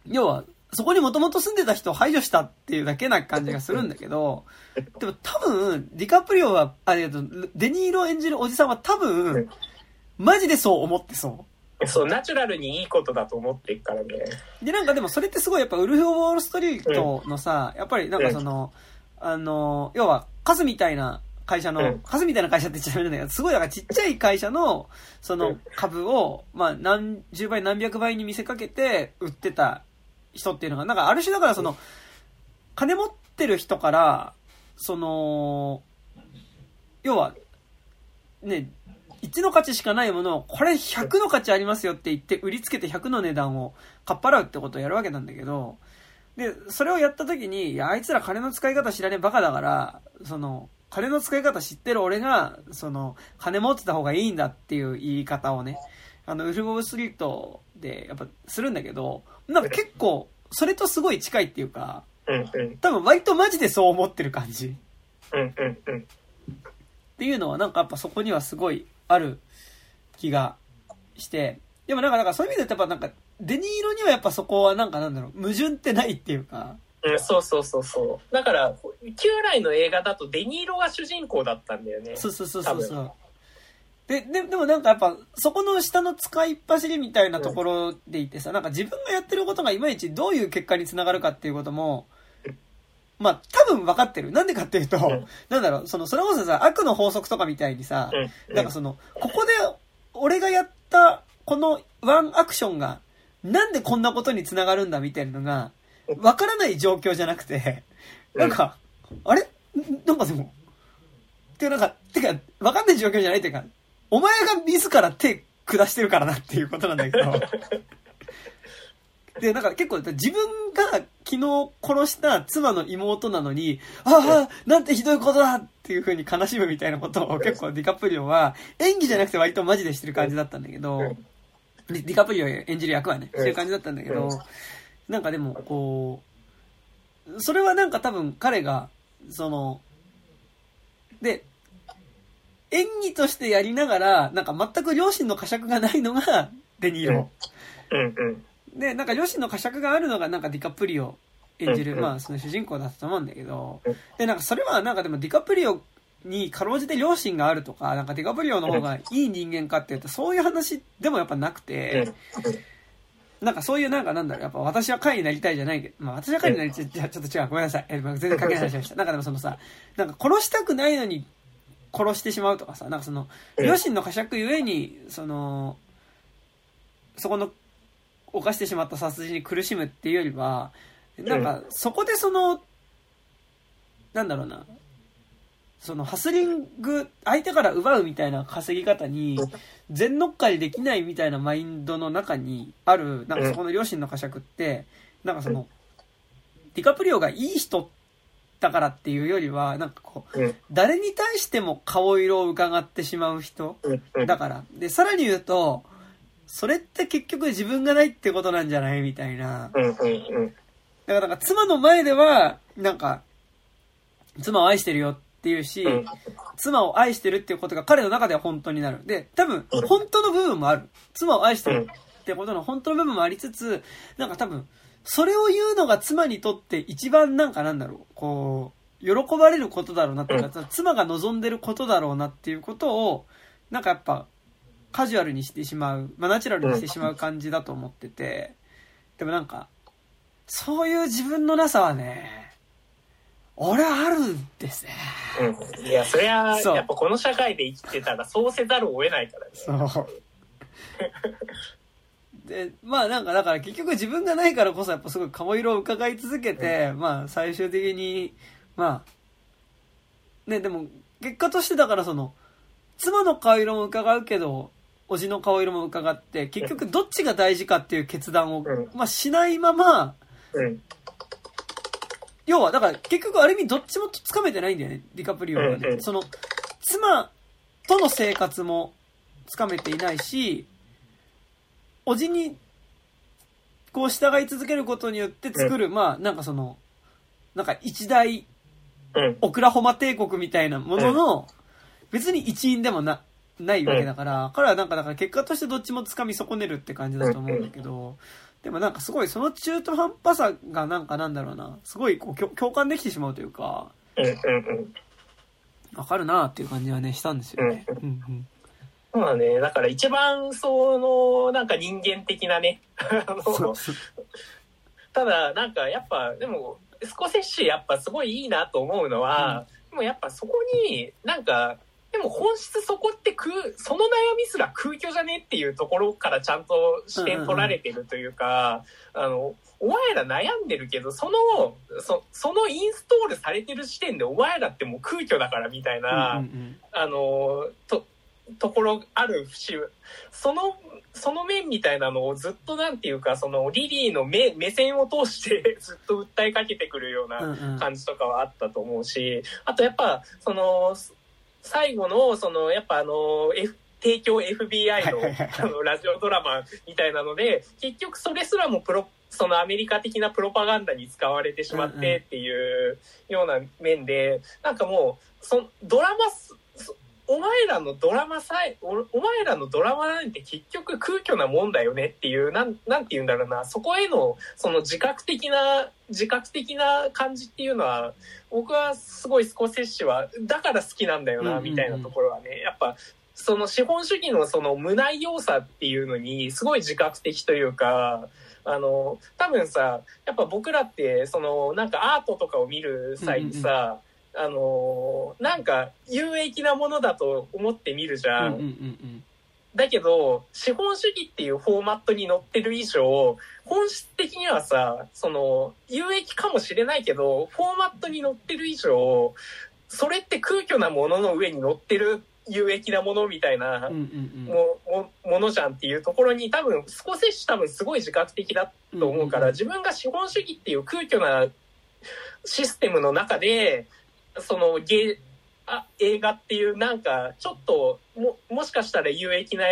要は、そこにもともと住んでた人を排除したっていうだけな感じがするんだけど、でも多分、ディカプリオは、あ、えっと、デニーロ演じるおじさんは多分、マジでそう思ってそう。そう、ナチュラルにいいことだと思ってるからね。で、なんかでもそれってすごいやっぱウルフ・ウォール・ストリートのさ、やっぱりなんかその、あの、要は、カスみたいな会社の、うん。カスみたいな会社って言っちゃダメなんだけど、すごいなんかちっちゃい会社の、そうのん。株を、まあ何十倍何百倍に見せかけて売ってた人っていうのが、なんかある種だからその、金持ってる人から、その、要は、ね、1の価値しかないものを、これ100の価値ありますよって言って、売りつけて100の値段をかっぱらうってことをやるわけなんだけど、で、それをやった時に、いや、あいつら金の使い方知らねえバカだから、その、金の使い方知ってる俺が、その、金持ってた方がいいんだっていう言い方をね、あの、ウルフ・オブ・ストリートで、やっぱ、するんだけど、なんか結構、それとすごい近いっていうか。多分割とマジでそう思ってる感じ。っていうのはなんかやっぱそこにはすごいある気がして、でもなんか、なんかそういう意味でやっぱなんか、デニーロにはやっぱそこはなんかなんだろう、矛盾ってないっていうか、うん、そうそうそうそう。だから、旧来の映画だとデニーロが主人公だったんだよね。そうそうそうそうそう。で、で、でもなんかやっぱ、そこの下の使いっ走りみたいなところでいてさ、なんか自分がやってることがいまいちどういう結果につながるかっていうことも、まあ多分分かってる。なんでかっていうと、んなんだろう、その、それこそさ、悪の法則とかみたいにさ、うん。なんかその、ここで俺がやったこのワンアクションが、なんでこんなことにつながるんだみたいなのが、わからない状況じゃなくて、なんか、あれ？んなんかでも、てかなんか、てか、わかんない状況じゃないっていうか、お前が自ら手下してるからなっていうことなんだけど。で、なんか結構自分が昨日殺した妻の妹なのに、ああ、なんてひどいことだっていう風に悲しむみたいなことを結構ディカプリオは演技じゃなくて割とマジでしてる感じだったんだけど、うんディカプリオ演じる役はね、うんしてる感じだったんだけどうん、なんかでもこう、それはなんか多分彼が、その、で、演技としてやりながら、なんか全く両親の呵責がないのがデニーロ。うんうん。で、なんか両親の呵責があるのがなんかディカプリオ演じる、まあその主人公だったと思うんだけどうん、で、なんかそれはなんかでもディカプリオにかろうじて両親があるとか、なんかディカプリオの方がいい人間かっていうと、そういう話でもやっぱなくて、なんかそういうなんかなんだろう、やっぱ私は会になりたいじゃないけど、まあ私は会になりたい、じゃあちょっと違う、ごめんなさい。え全然関係ない話しました。なんかでもそのさ、なんか殺したくないのに殺してしまうとかさ、なんかその、うん両親の呵責ゆえに、その、そこの、犯してしまった殺人に苦しむっていうよりは、なんか、そこでその、なんだろうな、その、ハスリング、相手から奪うみたいな稼ぎ方に、全乗っかりできないみたいなマインドの中にある、なんかそこの両親の呵責って、なんかその、ディカプリオがいい人だからっていうよりは、なんかこう、うん誰に対しても顔色を伺ってしまう人。だから。で、さらに言うと、それって結局自分がないってことなんじゃないみたいな。うんうんうん。だからなんか妻の前では、なんか、妻を愛してるよっていうし、うん妻を愛してるっていうことが彼の中では本当になる。で、多分うん、本当の部分もある。妻を愛してるってことの本当の部分もありつつ、なんか多分、それを言うのが妻にとって一番なんかなんだろう、こう、喜ばれることだろうなっていうか、妻が望んでることだろうなっていうことを、なんかやっぱ、カジュアルにしてしまう、まあナチュラルにしてしまう感じだと思ってて、でもなんか、そういう自分のなさはね、俺はあるんですね。うん。いや、そりゃ、やっぱこの社会で生きてたらそうせざるを得ないからね。そう。で、まあなんかだから結局自分がないからこそやっぱすごい顔色を伺い続けて、まあ最終的に、まあ、ね、でも結果としてだからその、妻の顔色も伺うけど、おじの顔色も伺って、結局どっちが大事かっていう決断を、うんまあしないまま、うん。要はだから結局ある意味どっちもつかめてないんだよね、ディカプリオはね。うんうんその、妻との生活もつかめていないし、おじに、こう従い続けることによって作る、まあなんかその、なんか一大うん。オクラホマ帝国みたいなものの、別に一員でもな、ないわけだから、彼はなんかだから結果としてどっちも掴み損ねるって感じだと思うんだけど、でもなんかすごいその中途半端さがなんかなんだろうな、すごいこう共共感できてしまうというか、うんうんうん。わかるなっていう感じはね、したんですよね。うんうん。そうだね。だから一番その、なんか人間的なね。あの、ただなんかやっぱ、でも、スコセッシやっぱすごいいいなと思うのは、でもやっぱそこになんか、でも本質そこって空、その悩みすら空虚じゃねっていうところからちゃんと視点取られてるというか、あの、お前ら悩んでるけど、その、そそのインストールされてる時点でお前らってもう空虚だからみたいな、うんうんあの、と、ところある節、その、その面みたいなのをずっとなんていうか、そのリリーの目、目線を通して ずっと訴えかけてくるような感じとかはあったと思うし、あとやっぱ、その、最後の、その、やっぱあの、F、提供 FBI のあのラジオドラマみたいなので、結局それすらもプロ、そのアメリカ的なプロパガンダに使われてしまってっていうような面で、なんかもう、そドラマお前らのドラマさえ、おお前らのドラマなんて結局空虚なもんだよねっていう、なん、なんて言うんだろうな、そこへの、その自覚的な、自覚的な感じっていうのは、僕はすごいスコセッシは、だから好きなんだよな、みたいなところはね、やっぱ、その資本主義のその無内容さっていうのに、すごい自覚的というか、あの、多分さ、やっぱ僕らって、その、なんかアートとかを見る際にさ、あの、なんか有益なものだと思って見るじゃん。うんうんうんだけど、資本主義っていうフォーマットに載ってる以上、本質的にはさ、その、有益かもしれないけど、フォーマットに載ってる以上、それって空虚なものの上に載ってる有益なものみたいなももものじゃんっていうところに多分、少し多分すごい自覚的だと思うから、自分が資本主義っていう空虚なシステムの中で、そのゲあ映画っていうなんかちょっとももしかしたら有益な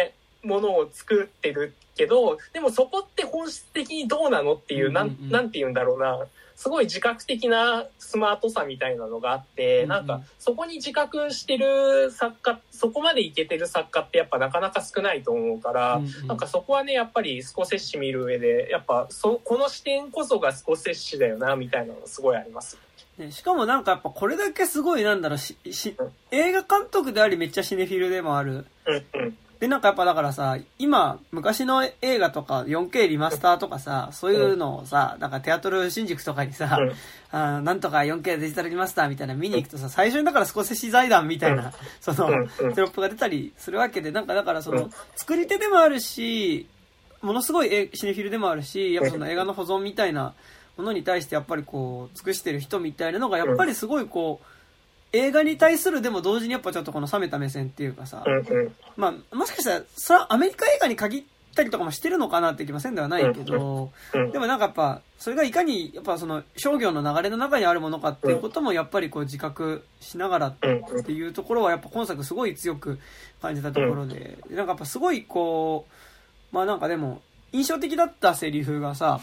ものを作ってるけどでもそこって本質的にどうなのっていう、うんうんうんなん。なんて言うんだろうな。すごい自覚的なスマートさみたいなのがあって、うんうん。なんかそこに自覚してる作家そこまでいけてる作家ってやっぱなかなか少ないと思うから、うんうん。なんかそこはねやっぱりスコセッシ見る上でやっぱそこの視点こそがスコセッシだよなみたいなのすごいあります。ね、しかもなんかやっぱこれだけすごいなんだろうしし映画監督でありめっちゃシネフィルでもある。でなんかやっぱだからさ今昔の映画とか 4K リマスターとかさそういうのをさなんかテアトル新宿とかにさ、うん。あーなんとか 4K デジタルリマスターみたいなの見に行くとさ最初にだから少し財団みたいな、その、テロップが出たりするわけでなんかだからその、うん。作り手でもあるしものすごいえシネフィルでもあるしやっぱその映画の保存みたいなものに対してやっぱりこう尽くしてる人みたいなのがやっぱりすごいこう映画に対するでも同時にやっぱちょっとこの冷めた目線っていうかさ、まあ、もしかしたら、それはアメリカ映画に限ったりとかもしてるのかなって気もせんではないけど、うんでもなんかやっぱ、それがいかに、やっぱその商業の流れの中にあるものかっていうこともやっぱりこう自覚しながらっていうところはやっぱ今作すごい強く感じたところで、なん。かやっぱすごいこう、まあなん。かでも、印象的だったセリフがさ、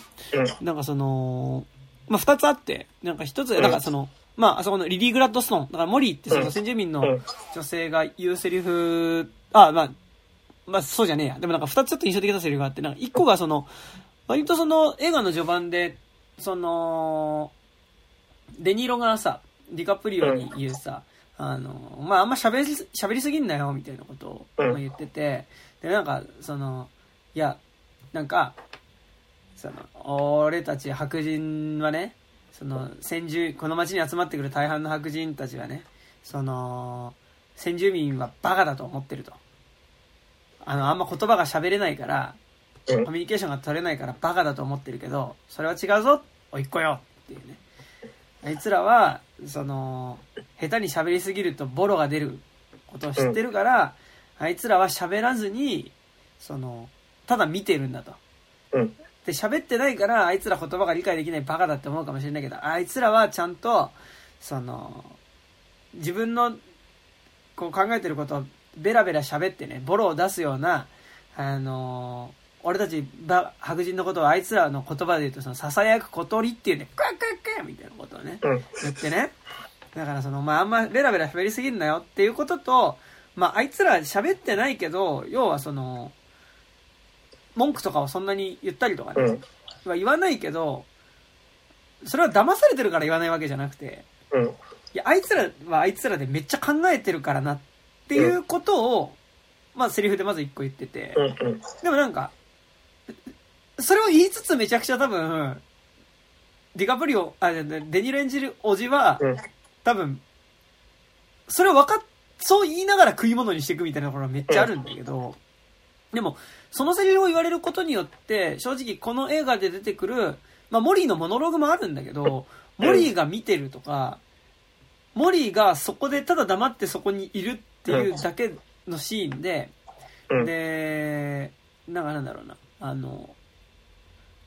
なんかその、まあ二つあって、なんか一つ、なんかその、まああそこのリリー・グラッドストーン、だからモリーってその先住民のうん。女性が言うセリフ、あ、まあ、まあそうじゃねえや。でもなんか二つちょっと印象的なセリフがあって、なんか一個がその、割とその映画の序盤で、その、デニーロがさ、ディカプリオに言うさ、あの、まああんま喋りす、喋りすぎんなよ、みたいなことを言ってて、で、なんか、その、いや、なんか、その、俺たち白人はね、その、先住、この町に集まってくる大半の白人たちはね、その、先住民はバカだと思ってると。あの、あんま言葉が喋れないから、うんコミュニケーションが取れないからバカだと思ってるけど、それは違うぞおいっ子よっていうね。あいつらは、その、下手に喋りすぎるとボロが出ることを知ってるから、あいつらは喋らずに、その、ただ見てるんだと。うんで、喋ってないから、あいつら言葉が理解できないバカだって思うかもしれないけど、あいつらはちゃんと、その、自分の、こう考えてることをベラベラ喋ってね、ボロを出すような、あの俺たちば白人のことをあいつらの言葉で言うと、その、囁く小鳥っていうね、クワクワクワみたいなことをね、うん言ってね。だからその、まあ、あんまベラベラ喋りすぎんなよっていうことと、まあ、あいつら喋ってないけど、要はその、文句とかはそんなに言ったりとかね、うん。は言わないけど、それは騙されてるから言わないわけじゃなくて、うん。いや、あいつらはあいつらでめっちゃ考えてるからなっていうことをまあセリフでまず一個言ってて。でもなんか、それを言いつつめちゃくちゃ多分、ディカプリオ、あ、デニール演じるおじは、うん。多分、それを分かっ、そう言いながら食い物にしていくみたいなところがめっちゃあるんだけど、でも、そのセリフを言われることによって、正直この映画で出てくる、まあ、モリーのモノローグもあるんだけど、モリーが見てるとか、モリーがそこでただ黙ってそこにいるっていうだけのシーンで、うん。で、なんかなんだろうな、あの、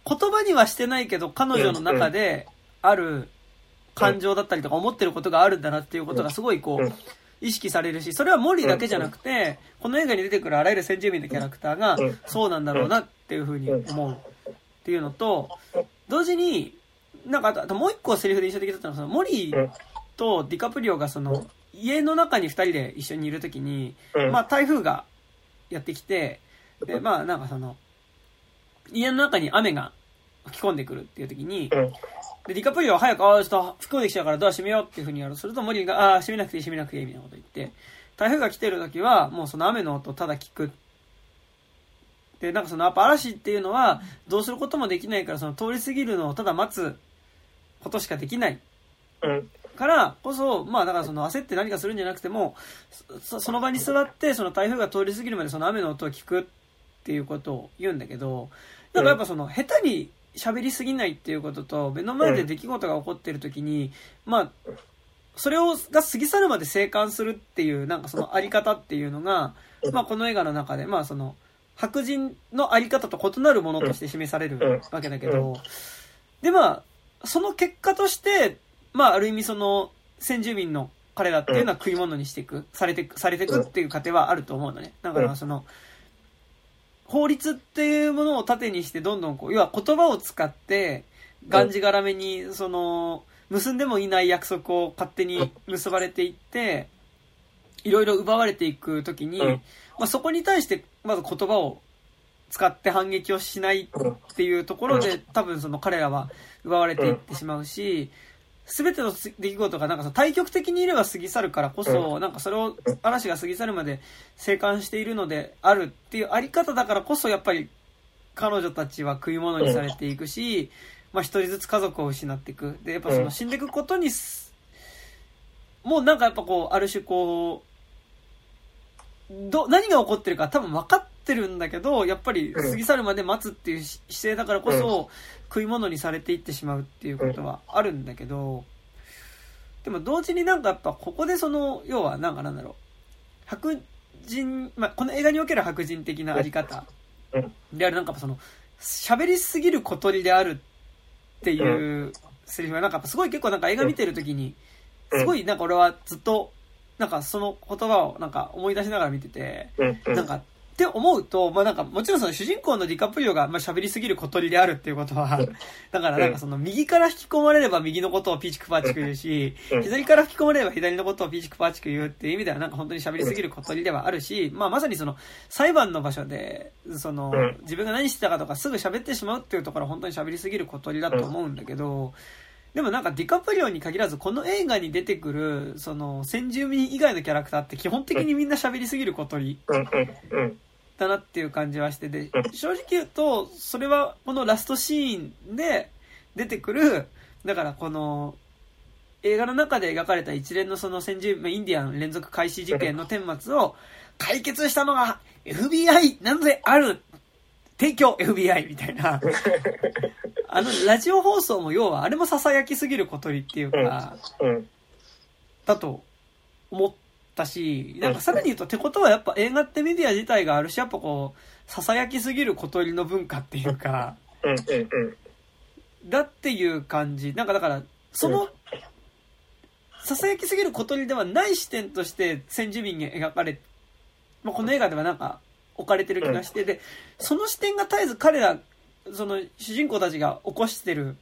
言葉にはしてないけど、彼女の中である感情だったりとか思ってることがあるんだなっていうことがすごいこうん。う、意識されるし、それはモリーだけじゃなくて、この映画に出てくるあらゆる先住民のキャラクターがうん、そうなんだろうなっていうふうに思うっていうのと、同時に、なんかあと、もう一個セリフで印象的だったのは、そのモリーとディカプリオがその、家の中に二人で一緒にいるときに、うん。まあ台風がやってきて、で、まあなんかその、家の中に雨が吹き込んでくるっていう時に、うん。で、ディカプリオは早く、ああ、ちょっと吹き込んできちゃうからドア閉めようっていう風にやる。するとモリーが、ああ、閉めなくていい、閉めなくていい、みたいなこと言って、台風が来てる時は、もうその雨の音をただ聞く。で、なんかそのやっぱ嵐っていうのは、どうすることもできないから、その通り過ぎるのをただ待つことしかできないうん。からこそ、まあだからその焦って何かするんじゃなくても、そその場に座って、その台風が通り過ぎるまでその雨の音を聞くっていうことを言うんだけど、なんかやっぱその下手に喋りすぎないっていうことと、目の前で出来事が起こってる時に、まあ、それを、が過ぎ去るまで生還するっていう、なんかそのあり方っていうのが、まあこの映画の中で、まあその、白人のあり方と異なるものとして示されるわけだけど、でまあ、その結果として、まあある意味その、先住民の彼らっていうのは食い物にしていく、されていく、されていくっていう過程はあると思うのね。だからその、法律っていうものを盾にしてどんどんこう、要は言葉を使って、がんじがらめに、その、結んでもいない約束を勝手に結ばれていって、いろいろ奪われていくときに、うん。まあそこに対して、まず言葉を使って反撃をしないっていうところで、多分その彼らは奪われていってしまうし、すべての出来事がなんか対極的にいれば過ぎ去るからこそ、なんかそれを嵐が過ぎ去るまで生還しているのであるっていうあり方だからこそ、やっぱり彼女たちは食い物にされていくし、まあ一人ずつ家族を失っていく。で、やっぱその死んでいくことにす、もうなんかやっぱこう、ある種こう、ど、何が起こってるか多分分かってるんだけど、やっぱり過ぎ去るまで待つっていうし姿勢だからこそ、食い物にされていってしまうっていうことはあるんだけど、でも同時になんかやっぱここでその、要はなんかなんだろう、白人、まあ、この映画における白人的なあり方であるなんかその、喋りすぎる小鳥であるっていうセリフがなんかやっぱすごい結構なんか映画見てる時に、すごいなんか俺はずっと、なんかその言葉をなんか思い出しながら見てて。なんか、って思うと、まあなんか、もちろんその主人公のディカプリオが、まあ喋りすぎる小鳥であるっていうことは、だからなんかその右から引き込まれれば右のことをピチクパチク言うし、うん。左から引き込まれれば左のことをピチクパチク言うっていう意味ではなんか本当に喋りすぎる小鳥ではあるし、まあまさにその裁判の場所で、そのうん。自分が何してたかとかすぐ喋ってしまうっていうところは本当に喋りすぎる小鳥だと思うんだけど、でもなんかディカプリオに限らずこの映画に出てくるその先住民以外のキャラクターって基本的にみんな喋りすぎる小鳥。だなっていう感じはしててうん、正直言うと、それはこのラストシーンで出てくる、だからこの、映画の中で描かれた一連のその先住民インディアン連続開始事件の顛末を解決したのが FBI なのである？提供 FBI みたいな。あの、ラジオ放送も要は、あれも囁きすぎる小鳥っていうか、うん。だと思ったし、なんかさらに言うと、ってことはやっぱ映画ってメディア自体があるし、やっぱこう、囁きすぎる小鳥の文化っていうか。だっていう感じ。なんかだから、その、囁きすぎる小鳥ではない視点として先住民が描かれ、まあ、この映画ではなんか置かれてる気がして、で、その視点が絶えず彼ら、その主人公たちが起こしてる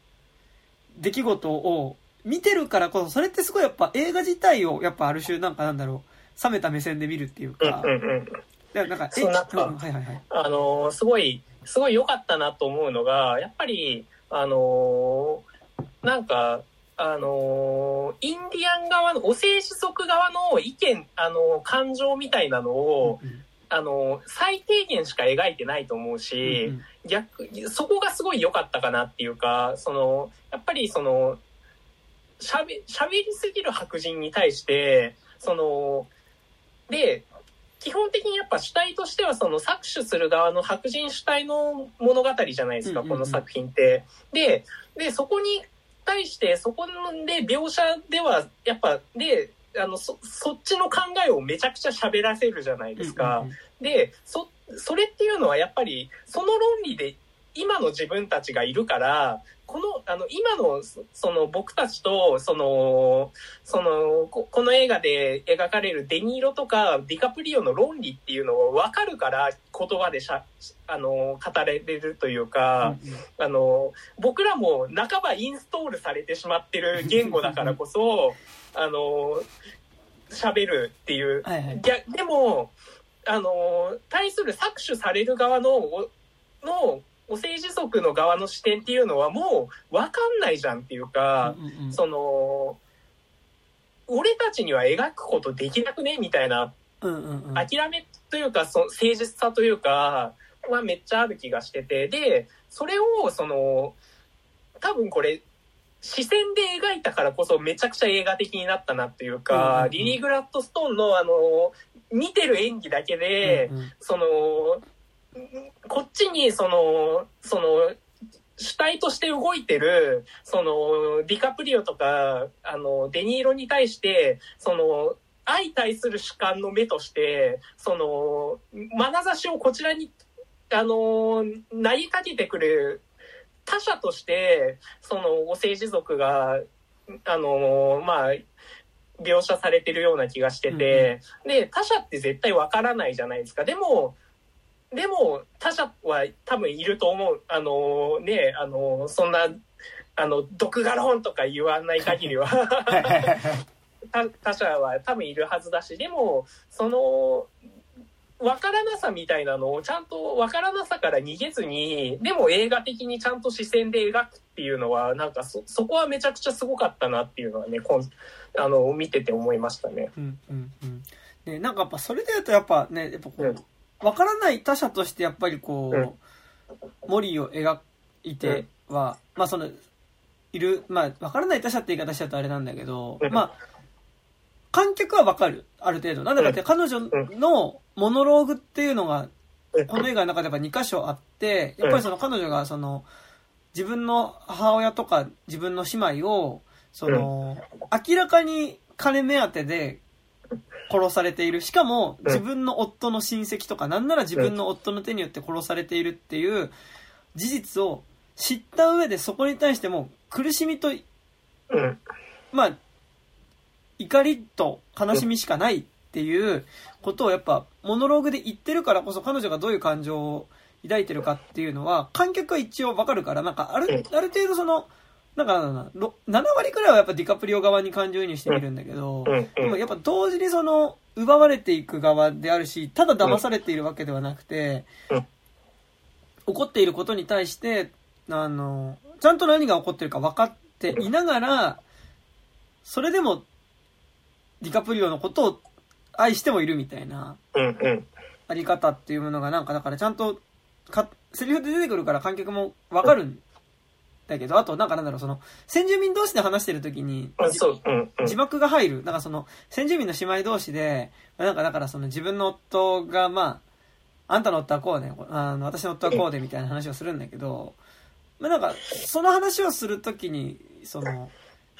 出来事を見てるからこそ、それってすごいやっぱ映画自体をやっぱある種なんかなんだろう、冷めた目線で見るっていううん。か、うん。うん。でなんか、なんかうんはいはいはい。あのーすごい、すごい良かったなと思うのが、やっぱり、あのーなんか、あのーインディアン側の、お政治族側の意見、あのー感情みたいなのを、うんあの、最低限しか描いてないと思うし、うん逆、そこがすごい良かったかなっていうか、その、やっぱりその、喋、喋りすぎる白人に対して、その、で、基本的にやっぱ主体としてはその搾取する側の白人主体の物語じゃないですか、この作品って。で、で、そこに対して、そこで描写では、やっぱ、で、あの、そ、そっちの考えをめちゃくちゃ喋らせるじゃないですか。で、そ、それっていうのはやっぱり、その論理で今の自分たちがいるから、この、あの、今の、そその僕たちと、その、そのこ、この映画で描かれるデニーロとかディカプリオの論理っていうのを分かるから言葉でしゃ、あの、語れるというか、あの、僕らも半ばインストールされてしまってる言語だからこそ、あの、喋るっていうはいはい。いや、でも、あの、対する搾取される側の、おの、お政治族の側の視点っていうのはもう分かんないじゃんっていうか、うんうんうん。その、俺たちには描くことできなくね？みたいなうんうんうん。諦めというか、その誠実さというか、はめっちゃある気がしてて、で、それを、その、多分これ、視線で描いたからこそめちゃくちゃ映画的になったなっていううんうんか、うん。リリー・グラッドストーンのあの、見てる演技だけで、うんうん。その、こっちにその、その、主体として動いてる、その、ディカプリオとか、あの、デニーロに対して、その、相対する主観の目として、その、眼差しをこちらに、あの、投げかけてくる他者として、その、お政治族が、あの、まあ、描写されてるような気がしてて、で、他者って絶対わからないじゃないですか。でも、でも、他者は多分いると思う。あのね、あのそんな、あの、毒画論とか言わない限りは、他 他者は多分いるはずだし、でも、その、わからなさみたいなのをちゃんとわからなさから逃げずに、でも映画的にちゃんと視線で描くっていうのは、なんかそ、そこはめちゃくちゃすごかったなっていうのはね、こんあの、見てて思いましたね。うんうんうんね、なんかやっぱそれで言うとやっぱね、やっぱこうんう、わからない他者としてやっぱりこうんう、モリーを描いては、まあその、いる、まあ、わからない他者って言い方しちゃうとあれなんだけどう、ん。まあ、観客はわかる、ある程度。なんだかって彼女のモノローグっていうのが、うん。この映画の中でやっぱ2箇所あって、やっぱりその彼女がその、自分の母親とか自分の姉妹を、その、明らかに金目当てで殺されている。しかもうん自分の夫の親戚とか、なんなら自分の夫の手によって殺されているっていう事実を知った上でそこに対しても苦しみと、うん。まあ、怒りと悲しみしかないっていうことをやっぱモノローグで言ってるからこそ彼女がどういう感情を抱いてるかっていうのは観客は一応わかるから、なんかある、ある程度その、なんかなんだろうなろ7割くらいはやっぱディカプリオ側に感情移入してみるんだけど、うん。でもやっぱ同時にその、奪われていく側であるし、ただ騙されているわけではなくてうん、起こっていることに対して、あの、ちゃんと何が起こってるか分かっていながら、それでも、ディカプリオのことを愛してもいるみたいな。あり方っていうものがなんかだからちゃんとか、セリフで出てくるから観客も分かるんだけど、あとなんかなんだろう、その、先住民同士で話してる時に、う。うん。うん。字幕が入る。なんかその、先住民の姉妹同士で、なんかだからその自分の夫が、まあ、あんたの夫はこうで、あの、私の夫はこうでみたいな話をするんだけど、まあなんか、その話をするときに、その、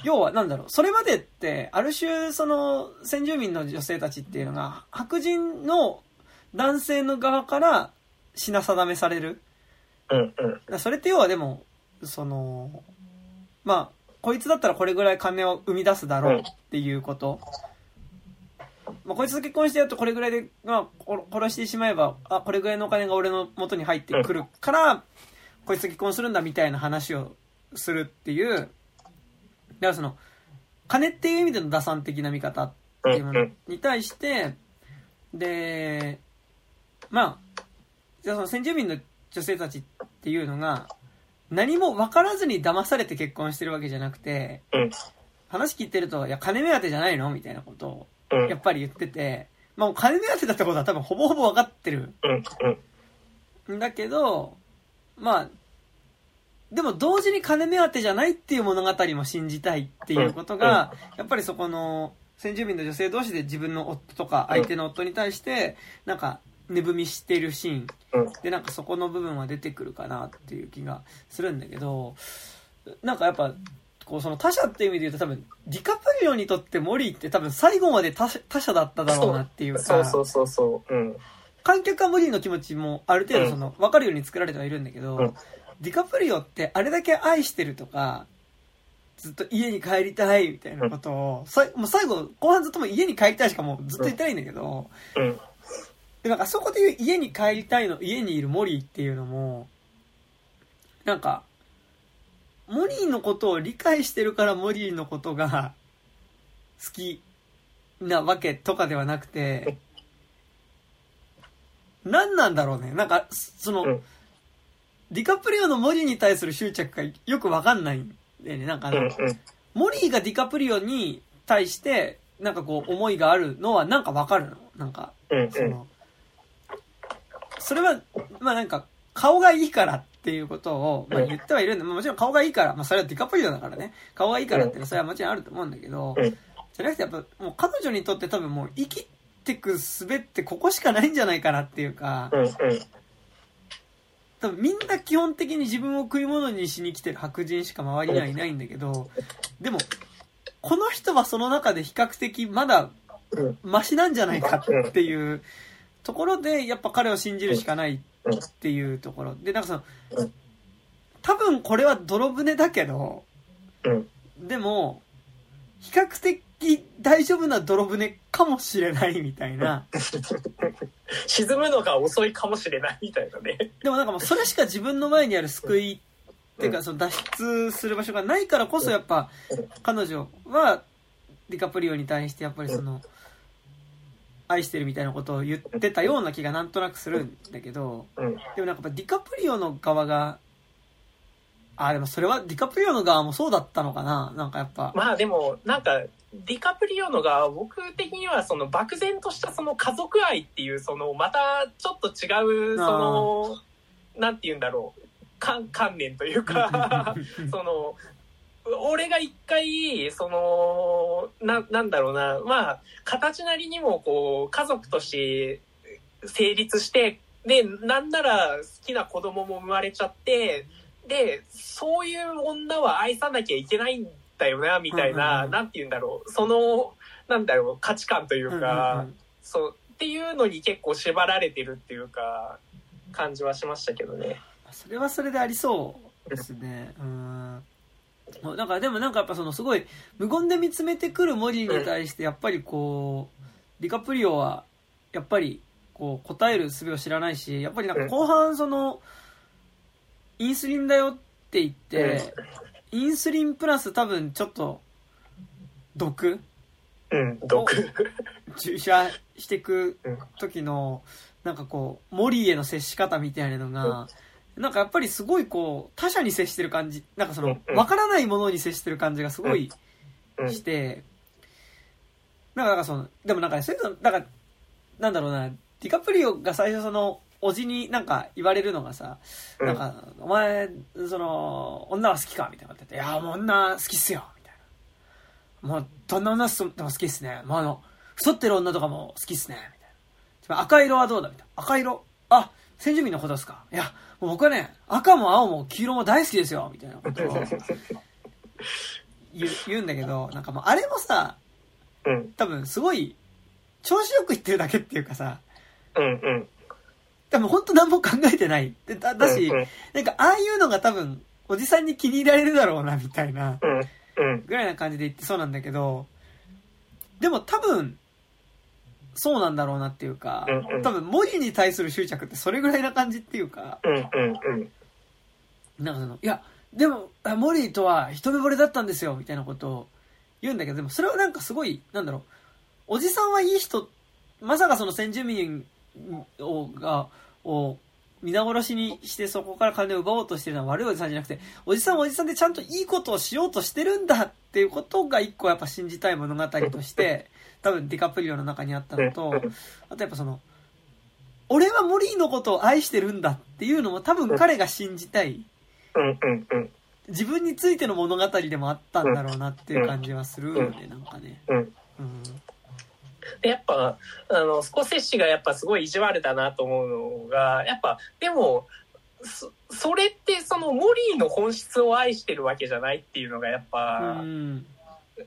要はなんだろう、それまでって、ある種、その、先住民の女性たちっていうのが、白人の男性の側から品定めされる。うん。うん。それって要はでも、その、まあ、こいつだったらこれぐらい金を生み出すだろうっていうこと。まあ、こいつと結婚してやるとこれぐらいで、まあ、こ殺してしまえば、あ、これぐらいのお金が俺の元に入ってくるから、こいつと結婚するんだみたいな話をするっていう、だからその、金っていう意味での打算的な見方っていうものに対して、で、まあ、じゃあその先住民の女性たちっていうのが、何も分からずに騙されて結婚してるわけじゃなくて、うん。話聞いてると、いや、金目当てじゃないの？みたいなことを、うん。やっぱり言ってて、まあ、お金目当てだったことは多分ほぼほぼ分かってる。んだけど、まあ、でも同時に金目当てじゃないっていう物語も信じたいっていうことが、やっぱりそこの先住民の女性同士で自分の夫とか相手の夫に対して、なんか寝踏みしてるシーンうん。で、なんかそこの部分は出てくるかなっていう気がするんだけど、なんかやっぱ、こうその他者っていう意味で言うと多分、ディカプリオにとってモリーって多分最後まで他者だっただろうなっていうか、そうそうそうそう。うん。観客はモリーの気持ちもある程度その、分かるように作られてはいるんだけど、うんディカプリオってあれだけ愛してるとか、ずっと家に帰りたいみたいなことを、さいもう最後、後半ずっともう家に帰りたいしかもうずっと言ってないんだけど、うん。で、なんかそこで言う家に帰りたいの、家にいるモリーっていうのも、なんか、モリーのことを理解してるからモリーのことが好きなわけとかではなくて、何なんだろうね。なんか、その、うんディカプリオのモリーに対する執着がよくわかんないんだよね。なんかあの、うん。うん。モリーがディカプリオに対して、なんかこう思いがあるのはなんかわかるの？なんか、うん。その、それは、まあなんか、顔がいいからっていうことを、まあ言ってはいるんだ。まあもちろん顔がいいから、まあそれはディカプリオだからね。顔がいいからってそれはもちろんあると思うんだけど、うんじゃなくてやっぱもう彼女にとって多分もう生きてく術ってここしかないんじゃないかなっていうか。多分みんな基本的に自分を食い物にしに来てる白人しか周りにはいないんだけど、でも、この人はその中で比較的まだうん。マシなんじゃないかっていうところで、やっぱ彼を信じるしかないっていうところ。で、なんかそのうん、多分これは泥船だけど、うん。でも、比較的大丈夫な泥船かもしれないみたいな。沈むのが遅いかもしれないみたいなね。でもなんかもうそれしか自分の前にある救いっていうか、その脱出する場所がないからこそやっぱ彼女はディカプリオに対してやっぱりその愛してるみたいなことを言ってたような気がなんとなくするんだけどうん。でもなんかやっぱディカプリオの側があでもそれはディカプリオの側もそうだったのかな？なんかやっぱ。まあでも、なんか、ディカプリオのが僕的にはその漠然としたその家族愛っていうそのまたちょっと違うそのなんて言うんだろう。観観念というか その俺が一回そのななんだろうなまあ形なりにもこう家族として成立してでなんなら好きな子供も生まれちゃってでそういう女は愛さなきゃいけないんだよなみたいな、うんなんて言うんだろうそのなんだろう価値観というか、うんそうっていうのに結構縛られてるっていうか感じはしましたけどね。それはそれでありそうですね。うん。なんかでもなんかやっぱそのすごい無言で見つめてくるモリーに対してやっぱりこう、ディカプリオはやっぱりこう答える術を知らないし、やっぱりなんか後半その、インスリンだよって言って、インスリンプラス多分ちょっと毒？うん、毒。注射していく時の、なんかこう、モリーへの接し方みたいなのが、なんかやっぱりすごいこう、他者に接してる感じ、なんかその、うんわからないものに接してる感じがすごいうんして、なんか、なんかその、でもなんかそういうの、なんか、なんだろうな、ディカプリオが最初その、おじになんか言われるのがさ、うんなんか、お前、その、女は好きかみたいなこと言って、いや、もう女好きっすよみたいな。もう、どんな女でも好きっすね。もうあの、太ってる女とかも好きっすね。みたいな。赤色はどうだみたいな。赤色？あ、先住民のことですか？いや、僕はね、赤も青も黄色も大好きですよみたいなことを言う言うんだけど、なんかもうあれもさ、うん、多分すごい、調子よく言ってるだけっていうかさ、うん、うん。多分本当何も考えてない。でだだし、うんうんなんかああいうのが多分、おじさんに気に入られるだろうな、みたいな、ぐらいな感じで言ってそうなんだけど、でも多分、そうなんだろうなっていうかうんう、ん多分、モリに対する執着ってそれぐらいな感じっていうか、うん、うん、うん。なんかその、いや、でも、あモリーとは一目惚れだったんですよ、みたいなことを言うんだけど、でもそれはなんかすごい、なんだろう、おじさんはいい人、まさかその先住民を、が、を、皆殺しにしてそこから金を奪おうとしてるのは悪いおじさんじゃなくて、おじさんはおじさんでちゃんといいことをしようとしてるんだっていうことが一個やっぱ信じたい物語として多分ディカプリオの中にあったのと、あとやっぱその、俺はモリーのことを愛してるんだっていうのも多分彼が信じたい。自分についての物語でもあったんだろうなっていう感じはするよね、なんかね。うん。やっぱ、あの、スコセッシがやっぱすごい意地悪だなと思うのが、やっぱ、でも、そそれってそのモリーの本質を愛してるわけじゃないっていうのがやっぱ、うん。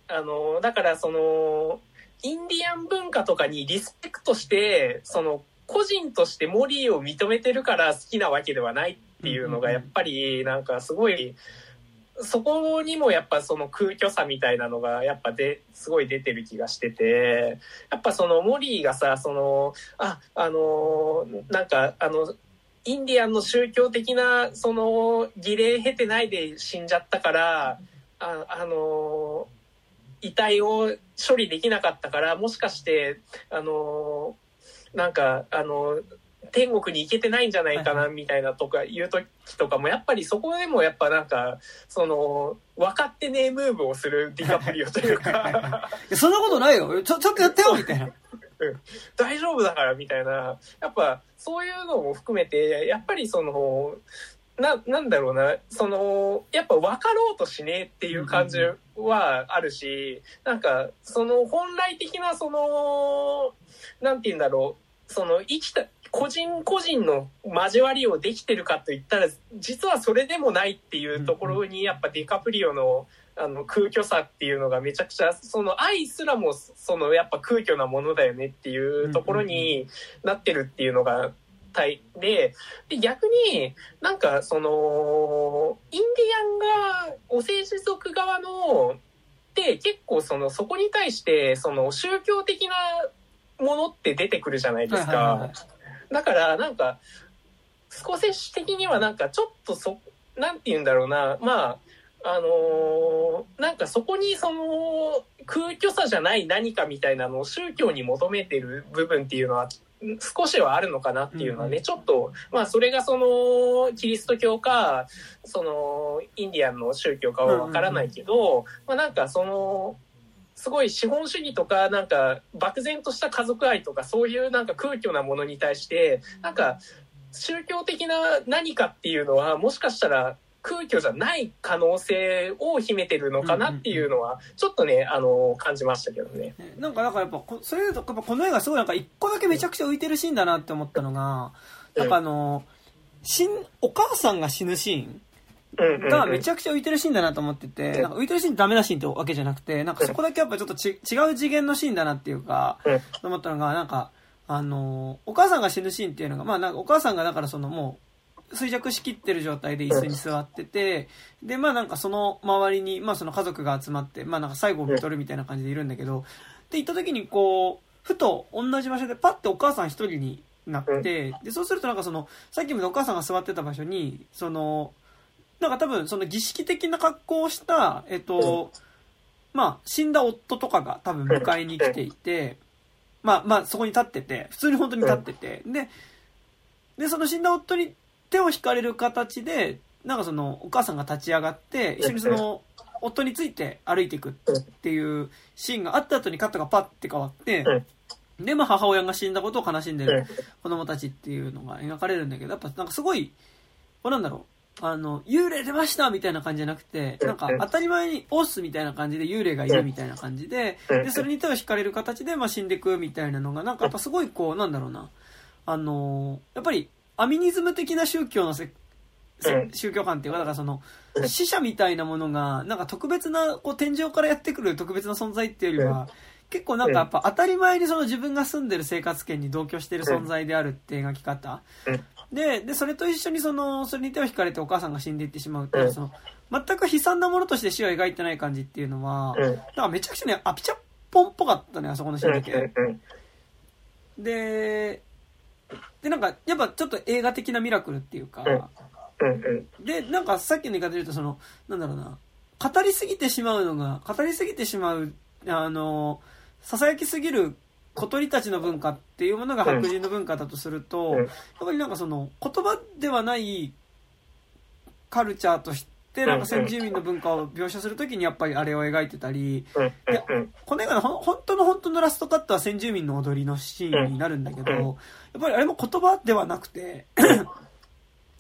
あの、だからその、インディアン文化とかにリスペクトして、その、個人としてモリーを認めてるから好きなわけではないっていうのがやっぱりなんかすごい、そこにもやっぱその空虚さみたいなのがやっぱですごい出てる気がしてて、やっぱそのモリーがさ、その、あ、あの、なんかあの、インディアンの宗教的なその儀礼経てないで死んじゃったから、ああの、遺体を処理できなかったから、もしかして、あの、なんか、あの、天国に行けてないんじゃないかな、みたいなとか言う時とかも、やっぱりそこでもやっぱなんか、その、分かってねえムーブをするディカプリオというか、そんなことないよ。ちょ、ちょっとやってよみたいな。大丈夫だからみたいな、やっぱそういうのも含めて、やっぱりその、な、なんだろうな、その、やっぱ分かろうとしねえっていう感じはあるし、なんか、その本来的なその、なんて言うんだろう、その生きた、個人個人の交わりをできてるかといったら、実はそれでもないっていうところに、やっぱディカプリオの、あの空虚さっていうのがめちゃくちゃ、その愛すらも、そのやっぱ空虚なものだよねっていうところになってるっていうのが、対で、で、逆になんかその、インディアンが、お政治族側の、で結構その、そこに対して、その宗教的なものって出てくるじゃないですか。はいはいはいだからなんか、少し的にはなんかちょっとそ、なんて言うんだろうな、まあ、あのーなんかそこにその空虚さじゃない何かみたいなのを宗教に求めてる部分っていうのは少しはあるのかなっていうのはね、うんちょっと、まあそれがそのキリスト教か、そのインディアンの宗教かはわからないけど、まあなんかその、すごい資本主義とか、なんか漠然とした家族愛とか、そういうなんか空虚なものに対して、なんか宗教的な何かっていうのは、もしかしたら空虚じゃない可能性を秘めてるのかなっていうのは、ちょっとね、あの、感じましたけどね。ねなんか、だからやっぱこ、それだと、やっぱこの映画すごいなんか一個だけめちゃくちゃ浮いてるシーンだなって思ったのが、なんかあの、死ん、お母さんが死ぬシーンがめちゃくちゃ浮いてるシーンだなと思ってて、うん。なんか浮いてるシーンダメなシーンってわけじゃなくて、なんかそこだけやっぱちょっとち違う次元のシーンだなっていうか、うん。と思ったのが、なんか、あの、お母さんが死ぬシーンっていうのが、まあなんかお母さんがだからそのもう、衰弱しきってる状態で椅子に座ってて、で、まあなんかその周りに、まあその家族が集まって、まあなんか最後を見とるみたいな感じでいるんだけど、で、行った時にこう、ふと同じ場所でパッてお母さん一人になって、で、そうするとなんかその、さっきもお母さんが座ってた場所に、その、なんか多分その儀式的な格好をした、えっと、まあ死んだ夫とかが多分迎えに来ていて、まあまあそこに立ってて、普通に本当に立ってて、で、で、その死んだ夫に手を引かれる形で、なんかそのお母さんが立ち上がって、一緒にその夫について歩いていくっていうシーンがあった後にカットがパッて変わって、で、まあ母親が死んだことを悲しんでる子供たちっていうのが描かれるんだけど、やっぱなんかすごい、こうなんだろう、あの、幽霊出ましたみたいな感じじゃなくて、なんか当たり前にオスみたいな感じで幽霊がいるみたいな感じで、で、それに手を引かれる形で、まあ死んでいくみたいなのが、なんかやっぱすごいこう、なんだろうな、あの、やっぱりアミニズム的な宗教のせせうん。宗教観っていうか、だからその、死者みたいなものが、なんか特別な、こう天井からやってくる特別な存在っていうよりは、結構なんかやっぱ当たり前にその自分が住んでる生活圏に同居している存在であるって描き方。で、で、それと一緒にその、それに手を引かれてお母さんが死んでいってしまうっていう、うんその、全く悲惨なものとして死を描いてない感じっていうのは、うん。だからめちゃくちゃね、アピチャッポンっぽかったね、あそこのシーンだけ。うん。で、で、なんか、やっぱちょっと映画的なミラクルっていうか、うん。うんで、なんかさっきの言い方で言うと、その、なんだろうな、語りすぎてしまうのが、語りすぎてしまう、あの、囁きすぎる小鳥たちの文化っていうものが白人の文化だとすると、うん。やっぱりなんかその、言葉ではないカルチャーとしって、なんか先住民の文化を描写するときにやっぱりあれを描いてたり、うんうんいやこの映画の本当の本当のラストカットは先住民の踊りのシーンになるんだけど、うんやっぱりあれも言葉ではなくて、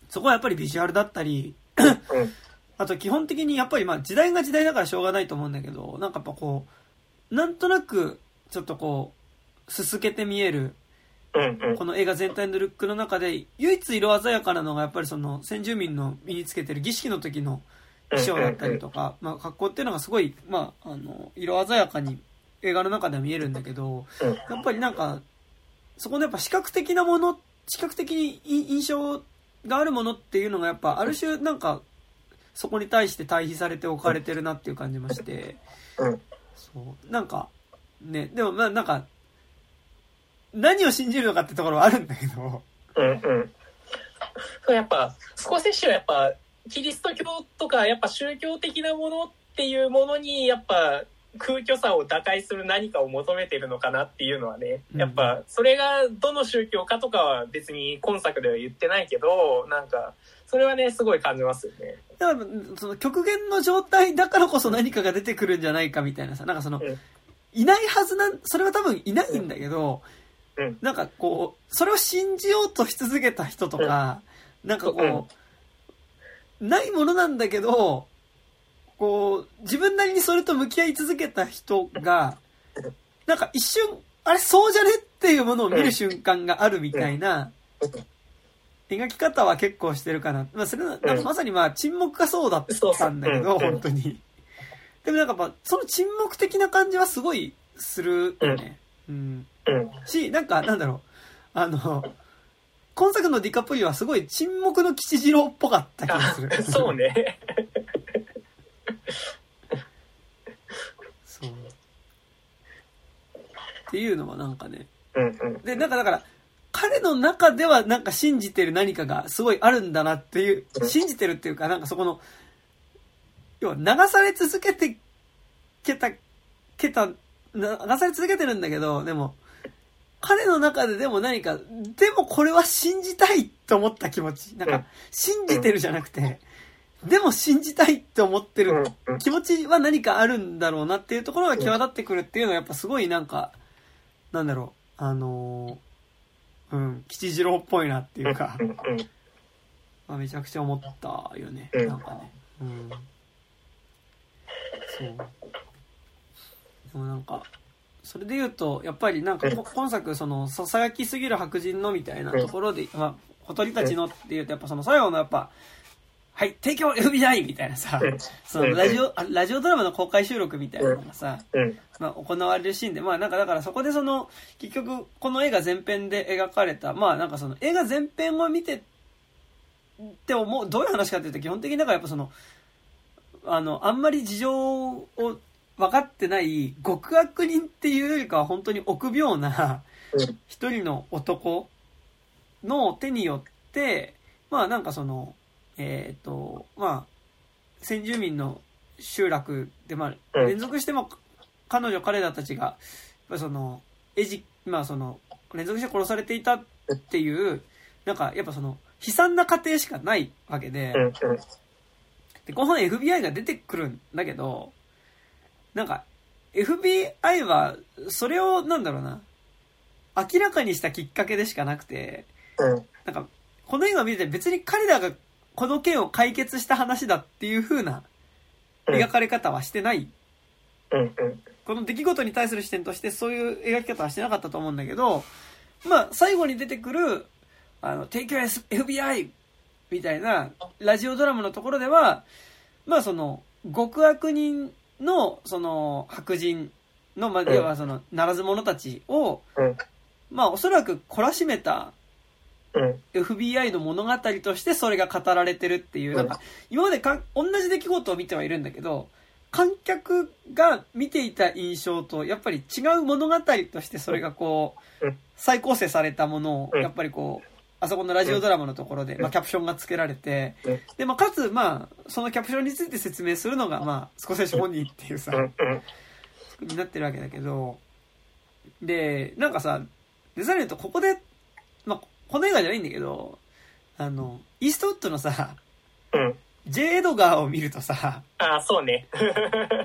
そこはやっぱりビジュアルだったり、うん。あと基本的にやっぱりまあ時代が時代だからしょうがないと思うんだけど、なんかやっぱこう、なんとなくちょっとこう、すすけて見える、この映画全体のルックの中で、唯一色鮮やかなのがやっぱりその先住民の身につけてる儀式の時の衣装だったりとか、まあ格好っていうのがすごい、まあ、あの、色鮮やかに映画の中では見えるんだけど、うん。やっぱりなんか、そこのやっぱ視覚的なもの、視覚的にい印象があるものっていうのがやっぱある種なんか、そこに対して対比されて置かれてるなっていう感じまして、うん。そう、なんか、ね、でもまあなんか、何を信じるのかってところはあるんだけど、うんうん。そうやっぱ、スコセッシはやっぱ、キリスト教とか、やっぱ宗教的なものっていうものに、やっぱ、空虚さを打開する何かを求めてるのかなっていうのはね、うんやっぱ、それがどの宗教かとかは別に今作では言ってないけど、なんか、それはね、すごい感じますよね。だからその極限の状態だからこそ何かが出てくるんじゃないかみたいなさ、なんかそのうん、いないはずなん、それは多分いないんだけど、うんなんかこう、それを信じようとし続けた人とか、なんかこう、ないものなんだけど、こう、自分なりにそれと向き合い続けた人が、なんか一瞬、あれそうじゃねっていうものを見る瞬間があるみたいな、描き方は結構してるかな。まあ、それは、まさにまあ、沈黙がそうだったんだけど、本当に。でもなんかやっぱ、その沈黙的な感じはすごいするよね。うん。うん。し、なんか、なんだろう。あの、今作のディカプリオはすごい沈黙の吉次郎っぽかった気がする。そうね。そう。っていうのはなんかね。うんうん。で、なんかだから、彼の中ではなんか信じてる何かがすごいあるんだなっていう、信じてるっていうか、なんかそこの、要は流され続けてけた、けた、な流され続けてるんだけど、でも、彼の中ででも何か、でもこれは信じたいと思った気持ち。なんか、信じてるじゃなくて、でも信じたいって思ってる気持ちは何かあるんだろうなっていうところが際立ってくるっていうのはやっぱすごいなんか、なんだろう、あのーうん、吉次郎っぽいなっていうか。まあ、めちゃくちゃ思ったよね。うんなんかね。うん。そう。でもなんか、それで言うと、やっぱりなんかこ、今作、その、ささやきすぎる白人のみたいなところで、まあ、小鳥たちのって言うと、やっぱその最後のやっぱ、はい、提供 FBI! みたいなさ、そのラジオ、あラジオドラマの公開収録みたいなのがさ、うん。まあ、行われるシーンで、まあなんかだからそこでその、結局この映画全編で描かれた、まあなんかその映画全編を見てって思う、どういう話かっていうと基本的になんかやっぱその、あの、あんまり事情を分かってない極悪人っていうよりかは本当に臆病なうん。一人の男の手によって、まあなんかその、えっ、と、まあ、先住民の集落で、まあ、うん。連続しても彼女彼らたちが、その、エジ、まあその、連続して殺されていたっていう、なんかやっぱその、悲惨な過程しかないわけで。で、後半 FBI が出てくるんだけど、なんか、FBI は、それを、なんだろうな、明らかにしたきっかけでしかなくて、うん。なんか、この映画を見てて別に彼らがこの件を解決した話だっていう風な描かれ方はしてない。この出来事に対する視点としてそういう描き方はしてなかったと思うんだけど、まあ、最後に出てくる、あの、提供 FBI! みたいな、ラジオドラマのところでは、まあその、極悪人の、その、白人の、まあ、うん要はその、ならず者たちを、うん。まあおそらく懲らしめたうん。FBI の物語としてそれが語られてるっていう、なんか、今までかん同じ出来事を見てはいるんだけど、観客が見ていた印象と、やっぱり違う物語としてそれがこううん、再構成されたものを、うん。やっぱりこう、あそこのラジオドラマのところで、まあ、キャプションが付けられてうん、で、まあ、かつ、まあ、そのキャプションについて説明するのが、まあ、スコセッシ本人っていうさ。になってるわけだけど、で、なんかさ、デザインとここで、まあ、この映画じゃないんだけど、あの、イーストウッドのさ、うん。ジェイ・エドガーを見るとさ、ああ、そうね。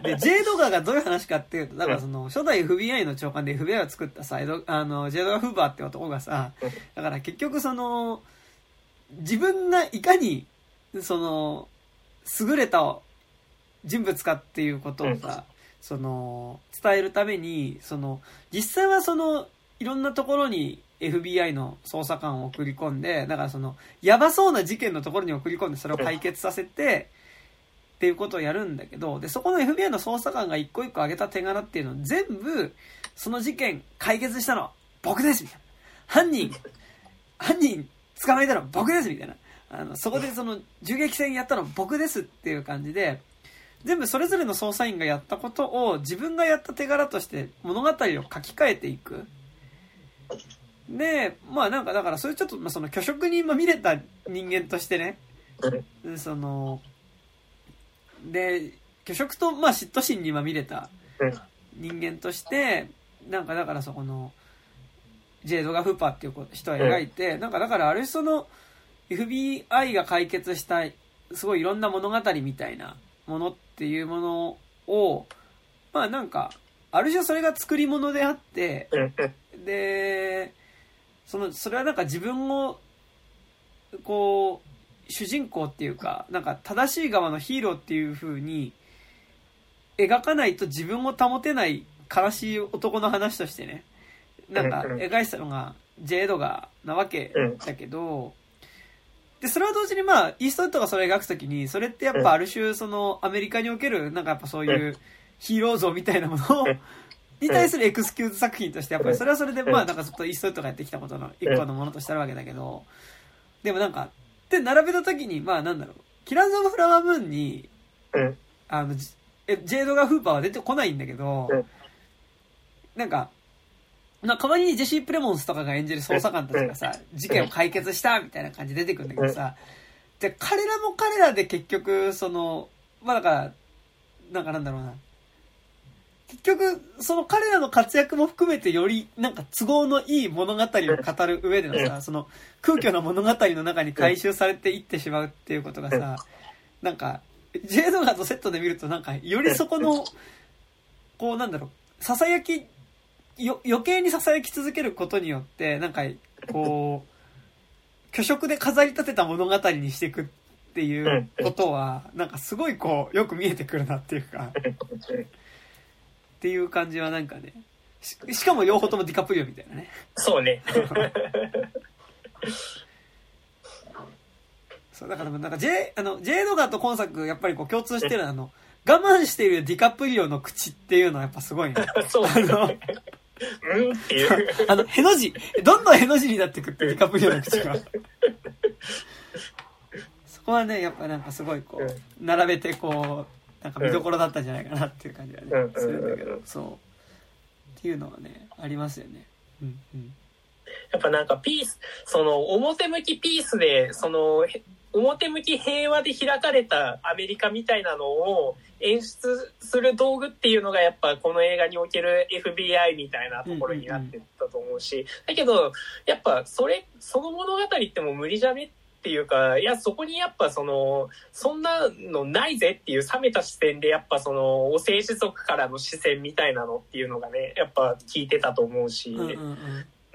で、ジェイ・エドガーがどういう話かっていうと、だからその、初代 FBI の長官で FBI を作ったさ、エドあの、ジェイ・エドガー・フーバーって男がさ、だから結局その、自分がいかに、その、優れた人物かっていうことをさ、その、伝えるために、その、実際はその、いろんなところに FBI の捜査官を送り込んで、だからその、やばそうな事件のところに送り込んで、それを解決させて、っていうことをやるんだけど、で、そこの FBI の捜査官が一個一個上げた手柄っていうのを全部、その事件解決したのは僕ですみたいな。犯人、犯人捕まえたのは僕ですみたいな。あの、そこでその銃撃戦やったのは僕ですっていう感じで、全部それぞれの捜査員がやったことを自分がやった手柄として物語を書き換えていく。で、まあなんかだからそういうちょっと、まあ、その虚職にまみれた人間としてね、その、で、虚職とまあ嫉妬心にまみれた人間として、なんかだからそこの、ジェイドガ・フーパーっていう人を描いて、なんかだからある種その、FBI が解決したすごいいろんな物語みたいなものっていうものを、まあなんか、ある種それが作り物であって、で、その、それはなんか自分を、こう、主人公っていうか、なんか正しい側のヒーローっていう風に描かないと自分を保てない悲しい男の話としてね、なんか描いてたのがジェイ・エドガーなわけだけど、で、それは同時にまあ、イーストウッドがそれ描くときに、それってやっぱある種、その、アメリカにおける、なんかやっぱそういうヒーロー像みたいなものを、に対するエクスキューズ作品として、やっぱりそれはそれで、まあなんかずっとイーストウッドがやってきたことの一個のものとしてあるわけだけど、でもなんか、で、並べたときに、まあなんだろう、キラーズ・オブ・フラワームーンに、あの、ジェイドガ・フーパーは出てこないんだけど、なんか、まあ、代わりにジェシー・プレモンスとかが演じる捜査官たちがさ、事件を解決したみたいな感じで出てくるんだけどさ、で、彼らも彼らで結局、その、まあだから、なんかなんだろうな。結局、その彼らの活躍も含めてより、なんか都合のいい物語を語る上でのさ、その空虚な物語の中に回収されていってしまうっていうことがさ、なんか、ジェイドガーとセットで見るとなんか、よりそこの、こうなんだろう、囁き、よ、余計に囁き続けることによって、なんか、こう、虚飾で飾り立てた物語にしていくっていうことは、なんかすごいこう、よく見えてくるなっていうか、っていう感じはなんかね、ししかも両方ともディカプリオみたいなね。そうね。そう、だからなんか J、あの、ジェイドガーと今作、やっぱりこう共通してるあの、我慢しているディカプリオの口っていうのはやっぱすごいね。そうあの、うん？っていう。あの、への字、どんどんへの字になってくってディカプリオの口が。そこはね、やっぱなんかすごいこう、並べてこう、なんか見どころだったんじゃないかなっていう感じがねうん、するんだけどうん、そう。っていうのはね、ありますよね。うんうん。やっぱなんかピース、その表向きピースで、そのへ表向き平和で開かれたアメリカみたいなのを演出する道具っていうのがやっぱこの映画における FBI みたいなところになってったと思うし、だけどやっぱそれ、その物語ってもう無理じゃねっていうか、いや、そこにやっぱその、そんなのないぜっていう冷めた視線でやっぱその、お政治族からの視線みたいなのっていうのがね、やっぱ聞いてたと思うし、うんうんうん。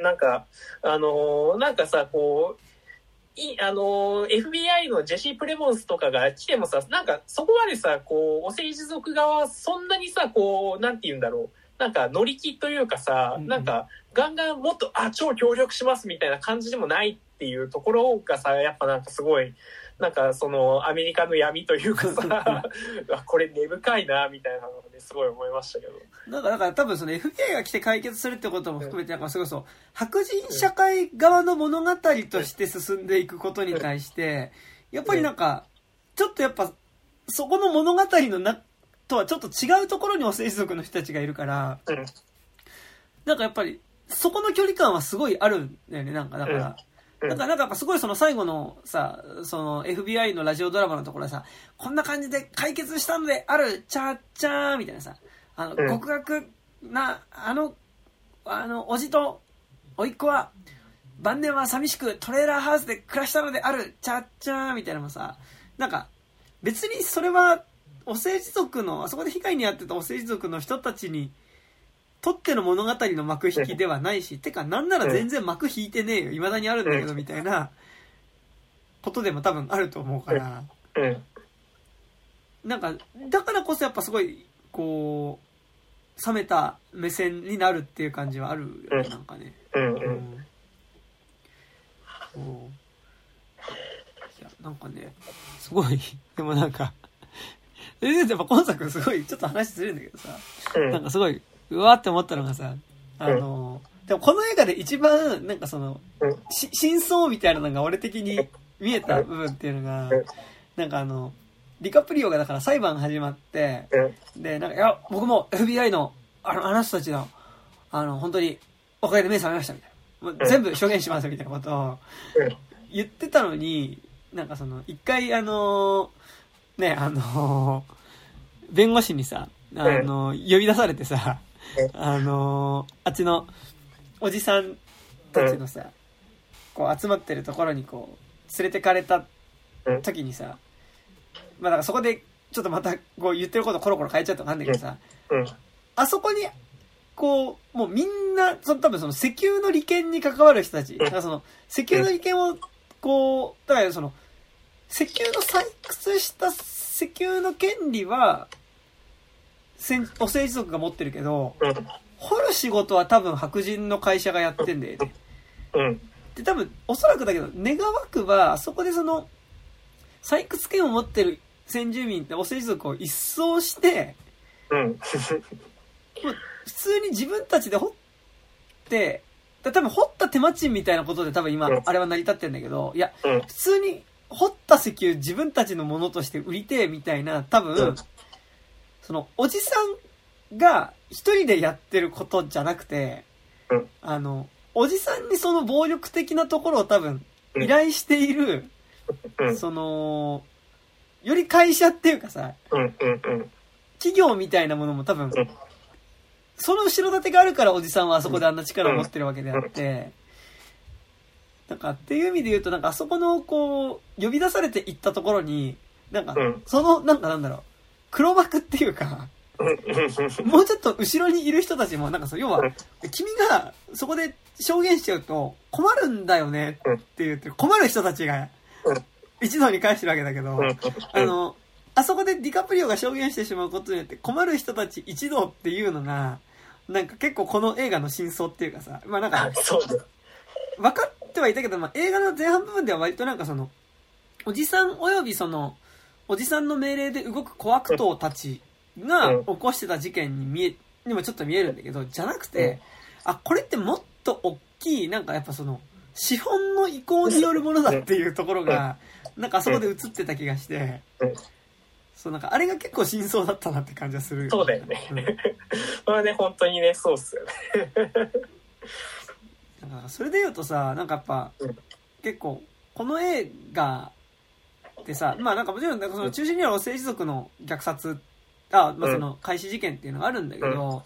なんか、あのーなんかさ、こう、い、あのー FBI のジェシー・プレモンスとかが来てもさ、なんかそこまでさ、こう、お政治族側はそんなにさ、こう、なんて言うんだろう。なんか乗り気というかさ、うんうんなんかガンガンもっと、あ、超協力しますみたいな感じでもないっていうところがさ、やっぱなんかすごい、なんかそのアメリカの闇というかさ、あこれ根深いな、みたいなのですごい思いましたけど。なんか、だから多分その FBI が来て解決するってことも含めて、なんかそれこそ、白人社会側の物語として進んでいくことに対して、やっぱりなんか、ちょっとやっぱ、そこの物語のな、とはちょっと違うところにお政治族の人たちがいるから、うん。なんかやっぱり、そこの距離感はすごいあるんだよね、なんか、だから。うん なんか、なんかやっぱすごいその最後のさ、その FBI のラジオドラマのところでさ、こんな感じで解決したのである、チャーチャーみたいなさ、あの、うん。極悪な、あの、あの、おじと、おいっ子は、晩年は寂しくトレーラーハウスで暮らしたのである、チャーチャーみたいなのもさ、なんか、別にそれは、お政治族の、あそこで被害に遭ってたお政治族の人たちにとっての物語の幕引きではないし、てかなんなら全然幕引いてねえよ、未だにあるんだけど、みたいなことでも多分あると思うから、うん。なんか、だからこそやっぱすごい、こう、冷めた目線になるっていう感じはあるよね、なんかね。うん。ううん。いや、なんかね、すごい、でもなんか、それでやっぱ今作すごい、ちょっと話ずれるんだけどさ、うん。なんかすごい、うわーって思ったのがさ、あの、でもこの映画で一番、なんかその、うん。し真相みたいなのが俺的に見えた部分っていうのがうん、なんかあの、ディカプリオがだから裁判始まって、うん。で、なんか、いや、僕も FBI の、あの、あの人たちの、あの、本当に、おかげで目覚めました、みたいな。もう全部証言します、みたいなことをうん。言ってたのに、なんかその、一回、あの、ね、あの、弁護士にさ、あの、呼び出されてさ、あの、あっちの、おじさんたちのさ、こう集まってるところにこう、連れてかれたうん時にさ、まあだからそこで、ちょっとまたこう言ってることコロコロ変えちゃうとわかんないけどさ、うん。あそこに、こう、もうみんな、その多分その石油の利権に関わる人たち、だからその石油の利権を、こう、だからその、石油の採掘した石油の権利は、お政治族が持ってるけど、うん。掘る仕事は多分白人の会社がやってんだよね。うん。で、多分、おそらくだけど、願わくば、あそこでその、採掘権を持ってる先住民ってお政治族を一掃して、うん。普通に自分たちで掘って、だ多分掘った手間賃みたいなことで多分今うん、あれは成り立ってんだけど、いや、うん。普通に掘った石油自分たちのものとして売りてえみたいな、多分、うんその、おじさんが一人でやってることじゃなくて、うん。あの、おじさんにその暴力的なところを多分、うん。依頼している、うん。その、より会社っていうかさ。企業みたいなものも多分うん、その後ろ盾があるからおじさんはあそこであんな力を持ってるわけであって、なんかっていう意味で言うと、なんかあそこのこう、呼び出されていったところに、なんかうん、その、なんかなんだろう、黒幕っていうか、うん。もうちょっと後ろにいる人たちも、なんかそう、要はうん、君がそこで証言しちゃうと困るんだよねって言って、困る人たちがうん一堂に返してるわけだけど、うん。あの、あそこでディカプリオが証言してしまうことによって困る人たち一同っていうのが、なんか結構この映画の真相っていうかさ、まあなんか。分かってはいたけど、まあ映画の前半部分では割となんかその、おじさん及びその、おじさんの命令で動く小悪党たちがうん起こしてた事件に見え、にもちょっと見えるんだけど、じゃなくて、あ、これってもっと大きい、なんかやっぱその、資本の意向によるものだっていうところが、なんかあそこで映ってた気がしてうん、そうなんかあれが結構真相だったなって感じはする。そうだよね。それはね、本当にね、そうっすよね。うんなんかそれで言うとさ、なんかやっぱうん、結構、この映画ってさ、まあなんかもちろん、なんかその中心には政治族の虐殺、あ、まあその開始事件っていうのがあるんだけど、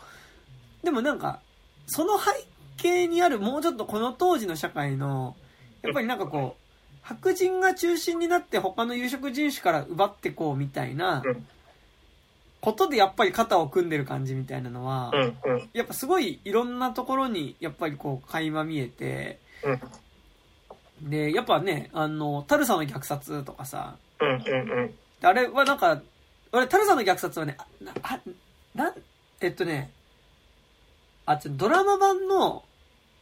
でもなんか、その背景にあるもうちょっとこの当時の社会の、やっぱりなんかこう、白人が中心になって他の有色人種から奪ってこうみたいなうん。ことでやっぱり肩を組んでる感じみたいなのは。やっぱすごいいろんなところにやっぱりこう垣間見えて、うん。で、やっぱね、あの、タルサの虐殺とかさ、うん。うん。うん。あれはなんか、俺、タルサの虐殺はね、あ、な、あなん、えっとね、あ、ちょ、ドラマ版の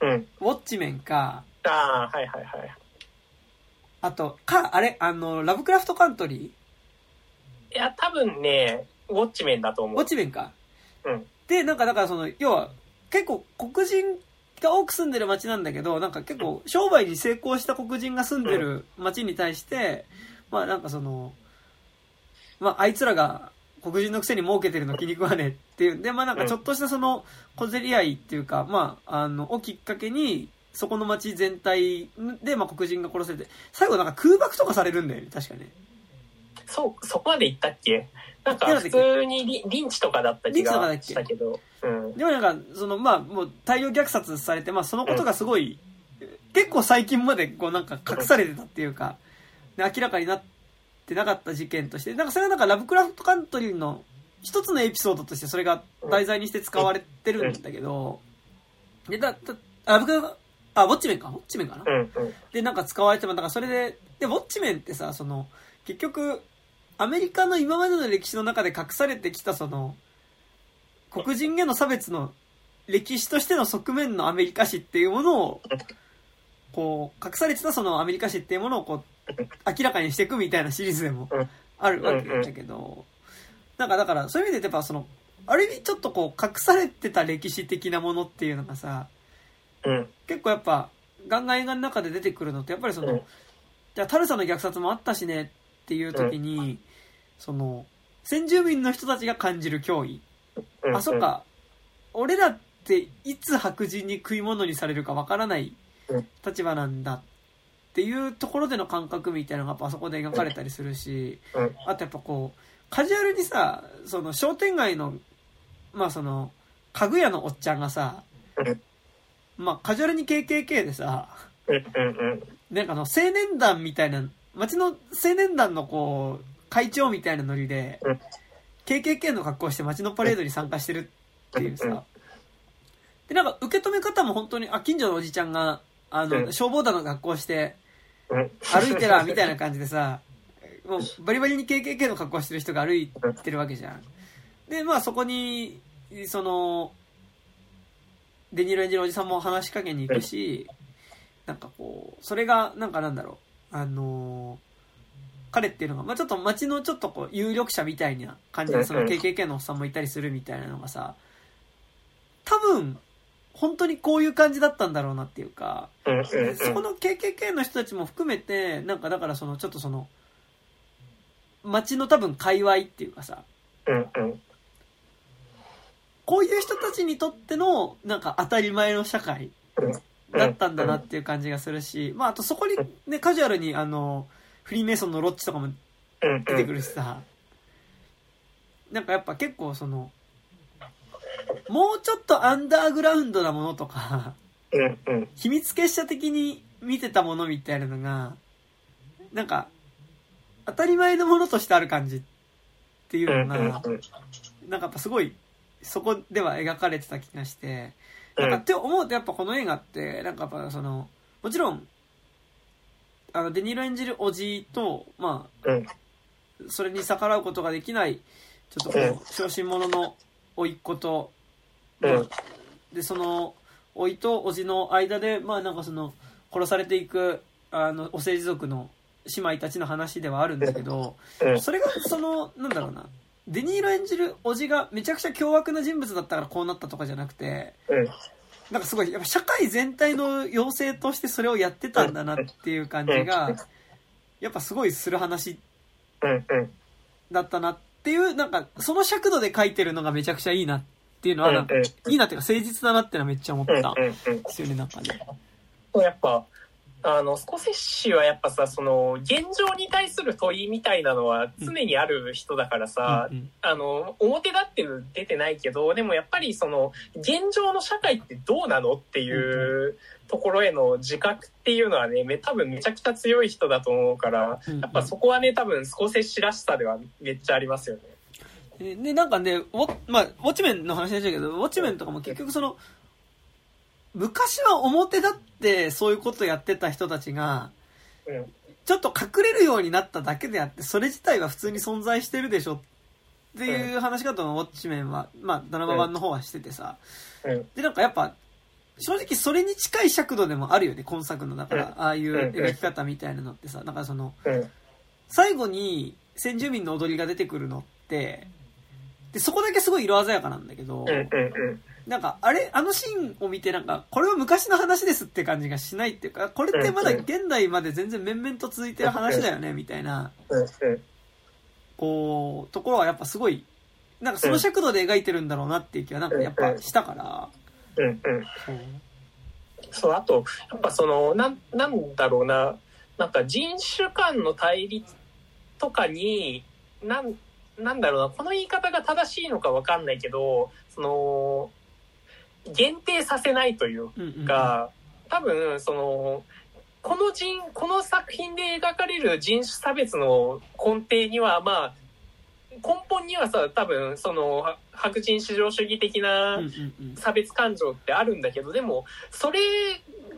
うん。ウォッチメンか、ああ、はいはいはい。あと、か、あれ、あの、ラブクラフトカントリいや、多分ね、ウォッチメンだとーウ思う。ォッチメンか。うん。で、なんかだからその、要は、結構黒人が多く住んでる街なんだけど、なんか結構商売に成功した黒人が住んでる街に対して、まあなんかその、まああいつらが黒人のくせに儲けてるの気に食わねえっていう。んで、まあなんかちょっとしたその小競り合いっていうか、まああの、をきっかけに、そこの街全体で、まあ黒人が殺されて、最後なんか空爆とかされるんだよね、確かね。そう、そこまで行ったっけ？なんか普通にリリンチとかだった気がしたけど。うん。でもなんか、その、まあ、もう大量虐殺されて、まあ、そのことがすごい、結構最近まで、こうなんか隠されてたっていうか、で明らかになってなかった事件として、なんかそれはなんかラブクラフトカントリーの一つのエピソードとしてそれが題材にして使われてるんだけど、で、だ、だ、あラブクラフト、あ、ウォッチメンか？ウォッチメンかな？で、なんか使われても、だからそれで、で、ウォッチメンってさ、その、結局、アメリカの今までの歴史の中で隠されてきた、その、黒人への差別の歴史としての側面のアメリカ史っていうものを、こう、隠されてたそのアメリカ史っていうものをこう、明らかにしていくみたいなシリーズでもあるわけだけど、なんかだから、そういう意味でやっぱその、ある意味ちょっとこう、隠されてた歴史的なものっていうのがさ、うん。結構やっぱ、ガンガン映画の中で出てくるのって、やっぱりその、うん。じゃあタルサの虐殺もあったしねっていう時に、その、先住民の人たちが感じる脅威。うんあ、そっか。俺らっていつ白人に食い物にされるかわからないうん。立場なんだっていうところでの感覚みたいなのがやっぱあそこで描かれたりするし、うん。あとやっぱこう、カジュアルにさ、その商店街の、まあその、家具屋のおっちゃんがさ、うん。まあカジュアルに KKK でさ、うんうんうん。なんかあの、青年団みたいな、町の青年団のこう、会長みたいなノリでうん、KKK の格好をして街のパレードに参加してるっていううん。さ。で、なんか受け止め方も本当に、あ、近所のおじちゃんが、あの、うん。消防団の格好をして、うん。歩いてら、みたいな感じでさ、もうバリバリに KKK の格好してる人が歩いてるわけじゃん。で、まあそこに、その、デニーロ演じるおじさんも話しかけに行くし、なんかこう、それが、なんかなんだろう、あのー彼っていうのが、まあちょっと街のちょっとこう、有力者みたいな感じで、その KKK のおっさんもいたりするみたいなのがさ、多分、本当にこういう感じだったんだろうなっていうか、そこの KKK の人たちも含めて、なんかだからその、ちょっとその、街の多分界隈っていうかさ、こういう人たちにとっての、なんか当たり前の社会だったんだなっていう感じがするし、まああとそこにね、カジュアルにあの、フリーメイソンのロッチとかもうん出てくるしさ、なんかやっぱ結構その、もうちょっとアンダーグラウンドなものとか、秘密結社的に見てたものみたいなのが、なんか、当たり前のものとしてある感じっていううんのが、うん。なんかやっぱすごい、そこでは描かれてた気がして、うん。なんかって思うとやっぱこの映画って、なんかやっぱその、もちろん、あの、デニーロ演じるおじと、まあ、うん。それに逆らうことができない、ちょっとこう小心者の甥っ子と、うん。まあで、その、甥と叔父の間で、まあなんかその、殺されていく、あの、お政治族の姉妹たちの話ではあるんだけど、うん。それが、その、なんだろうな、デニーロ演じる叔父がめちゃくちゃ凶悪な人物だったからこうなったとかじゃなくて、うんなんかすごい、やっぱ社会全体の要請としてそれをやってたんだなっていう感じが、やっぱすごいする話だったなっていう、なんか、その尺度で書いてるのがめちゃくちゃいいなっていうのは、なんか、いいなっていうか誠実だなっていうのはめっちゃ思った。ですよね、なんかね。うんやっぱあのスコセッシはやっぱさその現状に対する問いみたいなのは常にある人だからさ、うんうんあの表立って出てないけどでもやっぱりその現状の社会ってどうなのっていうところへの自覚っていうのはねめ多分めちゃくちゃ強い人だと思うからやっぱそこはね多分スコセッシらしさではめっちゃありますよね。で、でなんかね、ウォまあ、ウォッチメンの話でしたけど、ウォッチメンとかも結局その、昔は表立ってそういうことやってた人たちが、うんちょっと隠れるようになっただけであって、それ自体は普通に存在してるでしょっていう話し方のウォッチメンは、まあ、ドラマ版の方はしててさ、うんで、なんかやっぱ、正直それに近い尺度でもあるよね、今作の。だから、うんああいう描き方みたいなのってさ、だからその、うん最後に先住民の踊りが出てくるのって、で、そこだけすごい色鮮やかなんだけど、なんか、あれ、あのシーンを見てなんか、これは昔の話ですって感じがしないっていうか、これってまだ現代まで全然面々と続いてる話だよね、みたいな、こう、ところはやっぱすごい、なんかその尺度で描いてるんだろうなっていう気はなんかやっぱしたから、うんうん。そう、あと、やっぱその、なん、なんだろうな、なんか人種間の対立とかに、なん、なんだろうな、この言い方が正しいのかわかんないけど、その、限定させないという。か、多分、その、このの人、この作品で描かれる人種差別の根底には、まあ、根本にはさ、多分、その、は白人至上主義的な差別感情ってあるんだけど、でも、それ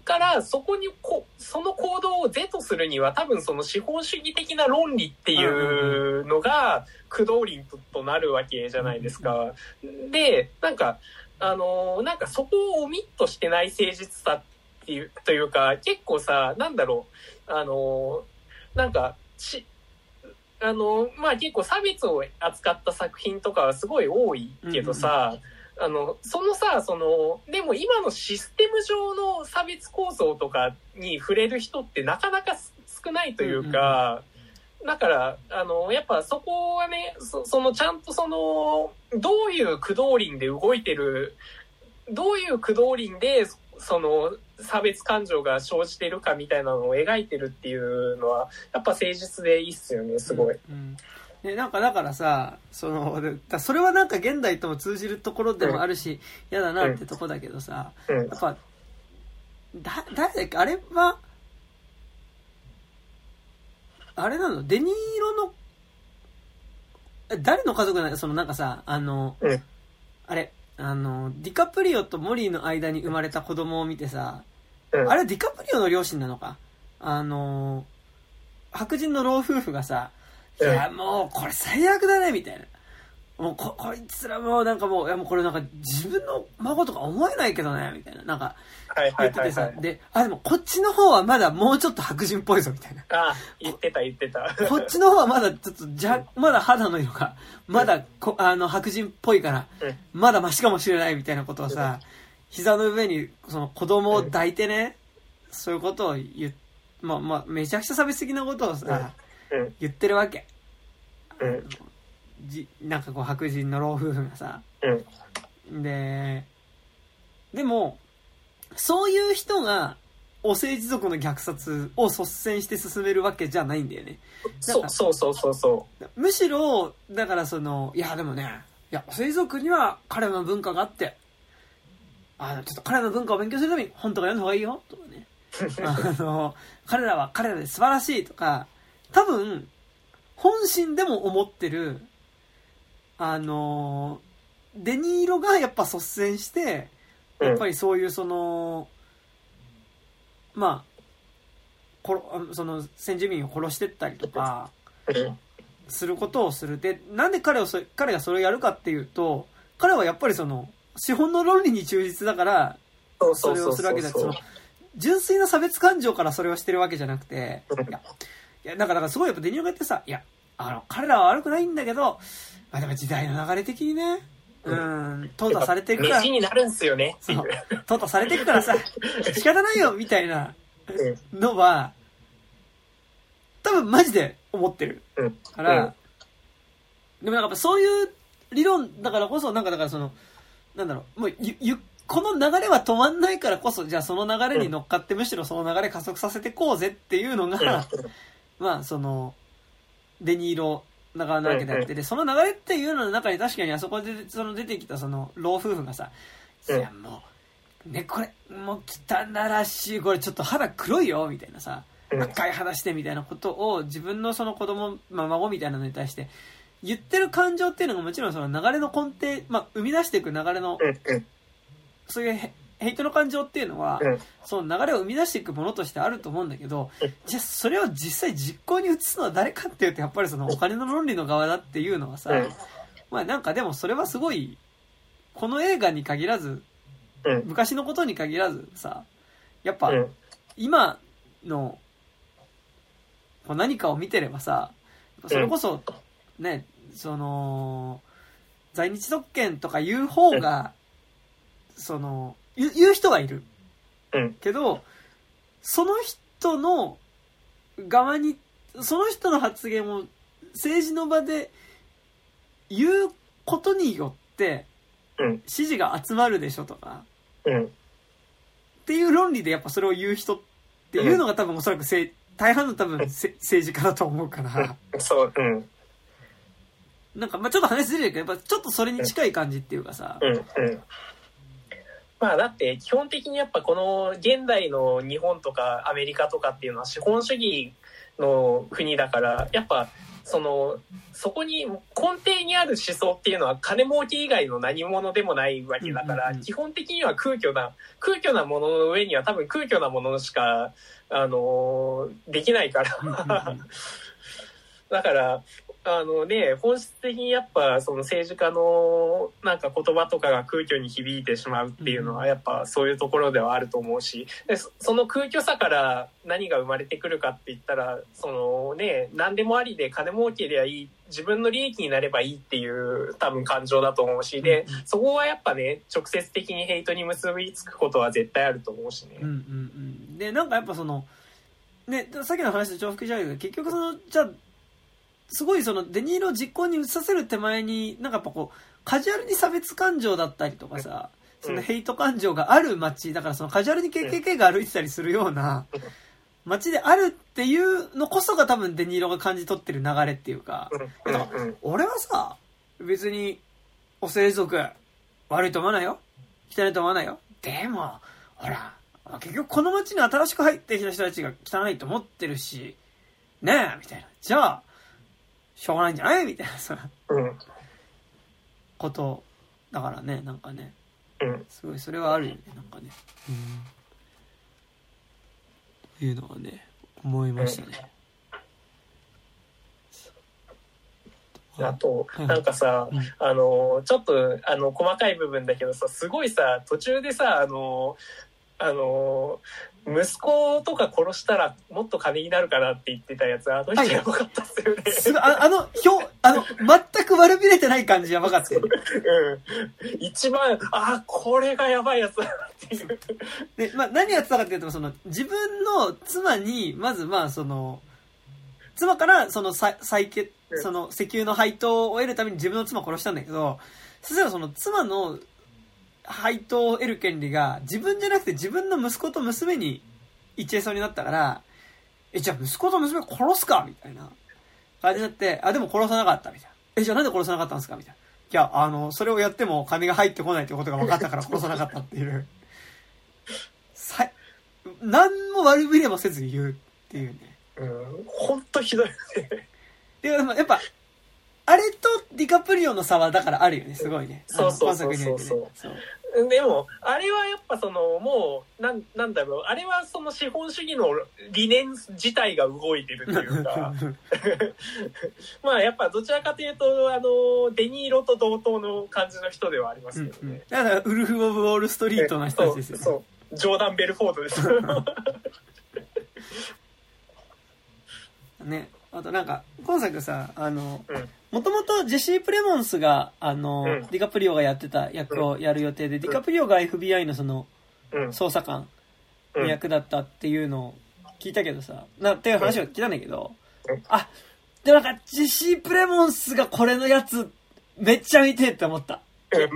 からそこにこ、その行動を是とするには、多分その資本主義的な論理っていうのが、駆動輪ととなるわけじゃないですか。で、なんか、あの、なんかそこをオミットしてない誠実さっていう、というか、結構さ、なんだろう、あの、なんか、し、あの、まあ結構差別を扱った作品とかはすごい多いけどさ、あの、そのさ、その、でも今のシステム上の差別構造とかに触れる人ってなかなかす少ないというか、だから、あの、やっぱそこはね、そそのちゃんとその、どういう駆動輪で動いてる、どういう駆動輪で、その、差別感情が生じてるかみたいなのを描いてるっていうのは、やっぱ誠実でいいっすよね、すごい。うん。ね、なんかだからさ、その、それはなんか現代とも通じるところでもあるし、嫌だなってとこだけどさ、うん。や。っぱ、だ、誰だっけ？あれは、あれなの？デニーロの、え誰の家族なの？そのなんかさ、あの、うんあれ、あの、ディカプリオとモリーの間に生まれた子供を見てさ、うんあれディカプリオの両親なのか？あの、白人の老夫婦がさ、いうんや、もうこれ最悪だね、みたいな。もうこ、こいつらもうなんかもう、いやもうこれなんか自分の孫とか思えないけどね、みたいな。なんか言っててさ。で、あ、でもこっちの方はまだもうちょっと白人っぽいぞ、みたいな。あ、言ってた言ってた。こっちの方はまだちょっと、じゃ、まだ肌の色が、まだこ、あの、白人っぽいから、うんまだマシかもしれないみたいなことをさ、膝の上に、その子供を抱いてね、そういうことを言っ、まあまあ、めちゃくちゃ差別的なことをさ、うん。言ってるわけ。うんじなんかこう白人の老夫婦がさ、うん。で、でも、そういう人が、お政治族の虐殺を率先して進めるわけじゃないんだよね。そうそうそうそうそむしろ、だからその、いやでもね、いや、お政治族には彼らの文化があって、あの、ちょっと彼らの文化を勉強するために本とか読んだ方がいいよ、とかね。あの、彼らは彼らで素晴らしいとか、多分、本心でも思ってる、あの、デニーロがやっぱ率先して、う。やっぱりそういうその、まあ、こその先住民を殺してったりとか、うん。することをする。で、なんで彼をそ、彼がそれをやるかっていうと、彼はやっぱりその、資本の論理に忠実だから、それをするわけだそのそうそう、純粋な差別感情からそれをしてるわけじゃなくて、うんいや、いや、だから、すごいやっぱデニオが言ってさ、いや、あの、彼らは悪くないんだけど、まあでも時代の流れ的にね、うん、淘汰されていくから。飯、になるんすよねそうう。淘汰されていくからさ、仕方ないよ、みたいなうん。のは、多分マジで思ってる。うん。から、うん。でもなんかそういう理論だからこそ、なんかだからその、なんだろう、もうゆ、ゆ、この流れは止まんないからこそ、じゃあその流れに乗っかってむしろその流れ加速させてこうぜっていうのが、まあその、デニーロ側なわけであって、で、その流れっていうのの中に確かにあそこでその出てきたその老夫婦がさ、いうん。やもう、ね、これ、もう汚らしい、これちょっと肌黒いよ、みたいなさ、うん。赤い肌してみたいなことを自分のその子供、まあ、孫みたいなのに対して言ってる感情っていうのがもちろんその流れの根底、まあ、生み出していく流れの。そういうヘヘイトの感情っていうのは、うん。その流れを生み出していくものとしてあると思うんだけどうん、じゃあそれを実際実行に移すのは誰かっていうと、やっぱりそのお金の論理の側だっていうのはさ、うんまあなんかでもそれはすごい、この映画に限らず、うん。昔のことに限らずさ、やっぱうん。今のこう何かを見てればさ、それこそね、その、在日特権とか言う方が、その、言う言う人はいる。うん。けど、その人の側に、その人の発言を政治の場で言うことによってうん。支持が集まるでしょとか、うん。っていう論理でやっぱそれを言う人っていうのが多分おそらくせい大半の多分せ政治家だと思うから、そう。うん。なんかまあちょっと話ずれるけど、やっぱちょっとそれに近い感じっていうかさ、うん。うん。まあだって基本的にやっぱこの現代の日本とかアメリカとかっていうのは資本主義の国だから、やっぱその、そこに根底にある思想っていうのは金儲け以外の何者でもないわけだから、基本的には空虚な、空虚なものの上には多分空虚なものしか、あの、できないから。だから、あのね、本質的にやっぱその政治家のなんか言葉とかが空虚に響いてしまうっていうのはやっぱそういうところではあると思うし、でそその空虚さから何が生まれてくるかって言ったら、そのね、何でもありで金儲けりゃいい、自分の利益になればいいっていう多分感情だと思うし、でそこはやっぱね、直接的にヘイトに結びつくことは絶対あると思うしね。うんうんうんでなんかやっぱそのねさっきの話と重複しちゃうけど結局そのじゃあすごいそのデニーロを実行に移させる手前になんかやっぱこうカジュアルに差別感情だったりとかさ、そのヘイト感情がある街だからそのカジュアルに KKK が歩いてたりするような街であるっていうのこそが多分デニーロが感じ取ってる流れっていうか、うんうんうん俺はさ、別に、お世族、悪いと思わないよ。汚いと思わないよ。でも、ほら、結局この街に新しく入ってきた人たちが汚いと思ってるし、ねえ、みたいな。じゃあ、しょうがないんじゃない？みたいなさ、うんこと。だからね、なんかね、うんすごい、それはあるよね、なんかね。うん。というのはね、思いましたね。あとうん、なんかさ、うんあの、ちょっと、あの、細かい部分だけどさ、すごいさ、途中でさ、あの、あの、息子とか殺したらもっと金になるかなって言ってたやつ、あの人やばかったっすよね。すごいああの、表、あの、全く悪びれてない感じやばかったよね。うん。一番、あ、これがやばいやつだなっていう。で、まあ、何やってたかっていうと、その、自分の妻に、まず、まあ、その、妻から、その、さ再結う、んその、石油の配当を得るために自分の妻を殺したんだけど、そしたらその、妻の配当を得る権利が、自分じゃなくて自分の息子と娘に一えそうになったから、え、じゃあ息子と娘殺すかみたいな感じになって、あ、でも殺さなかった、みたいな。え、じゃあなんで殺さなかったんですかみたいな。いや、あの、それをやっても金が入ってこないってことが分かったから 殺さなかったっていう。さい、何も悪びれもせず言うっていうね。うん。ほんとひどい。で、でもやっぱ、あれとディカプリオの差はだからあるよね、すごいね。そうそうそうそうそう でも、あれはやっぱその、もう、なん、なんだろう、あれはその資本主義の理念自体が動いてるっていうか、まあやっぱどちらかというと、あの、デニーロと同等の感じの人ではありますけどうんうんね。だから、ウルフ・オブ・ウォール・ストリートの人たちですよね。そう。ジョーダン・ベルフォードです。ね。あとなんか、今作さ、あのうん、もともとジェシー・プレモンスが、あの、うんディカプリオがやってた役をやる予定で、ディカプリオが FBI のその、うん。捜査官うんの役だったっていうのを聞いたけどさ、な、っていう話を聞いたんだけどうん、あ、でもなんか、ジェシー・プレモンスがこれのやつ、めっちゃ見てえって思った。うん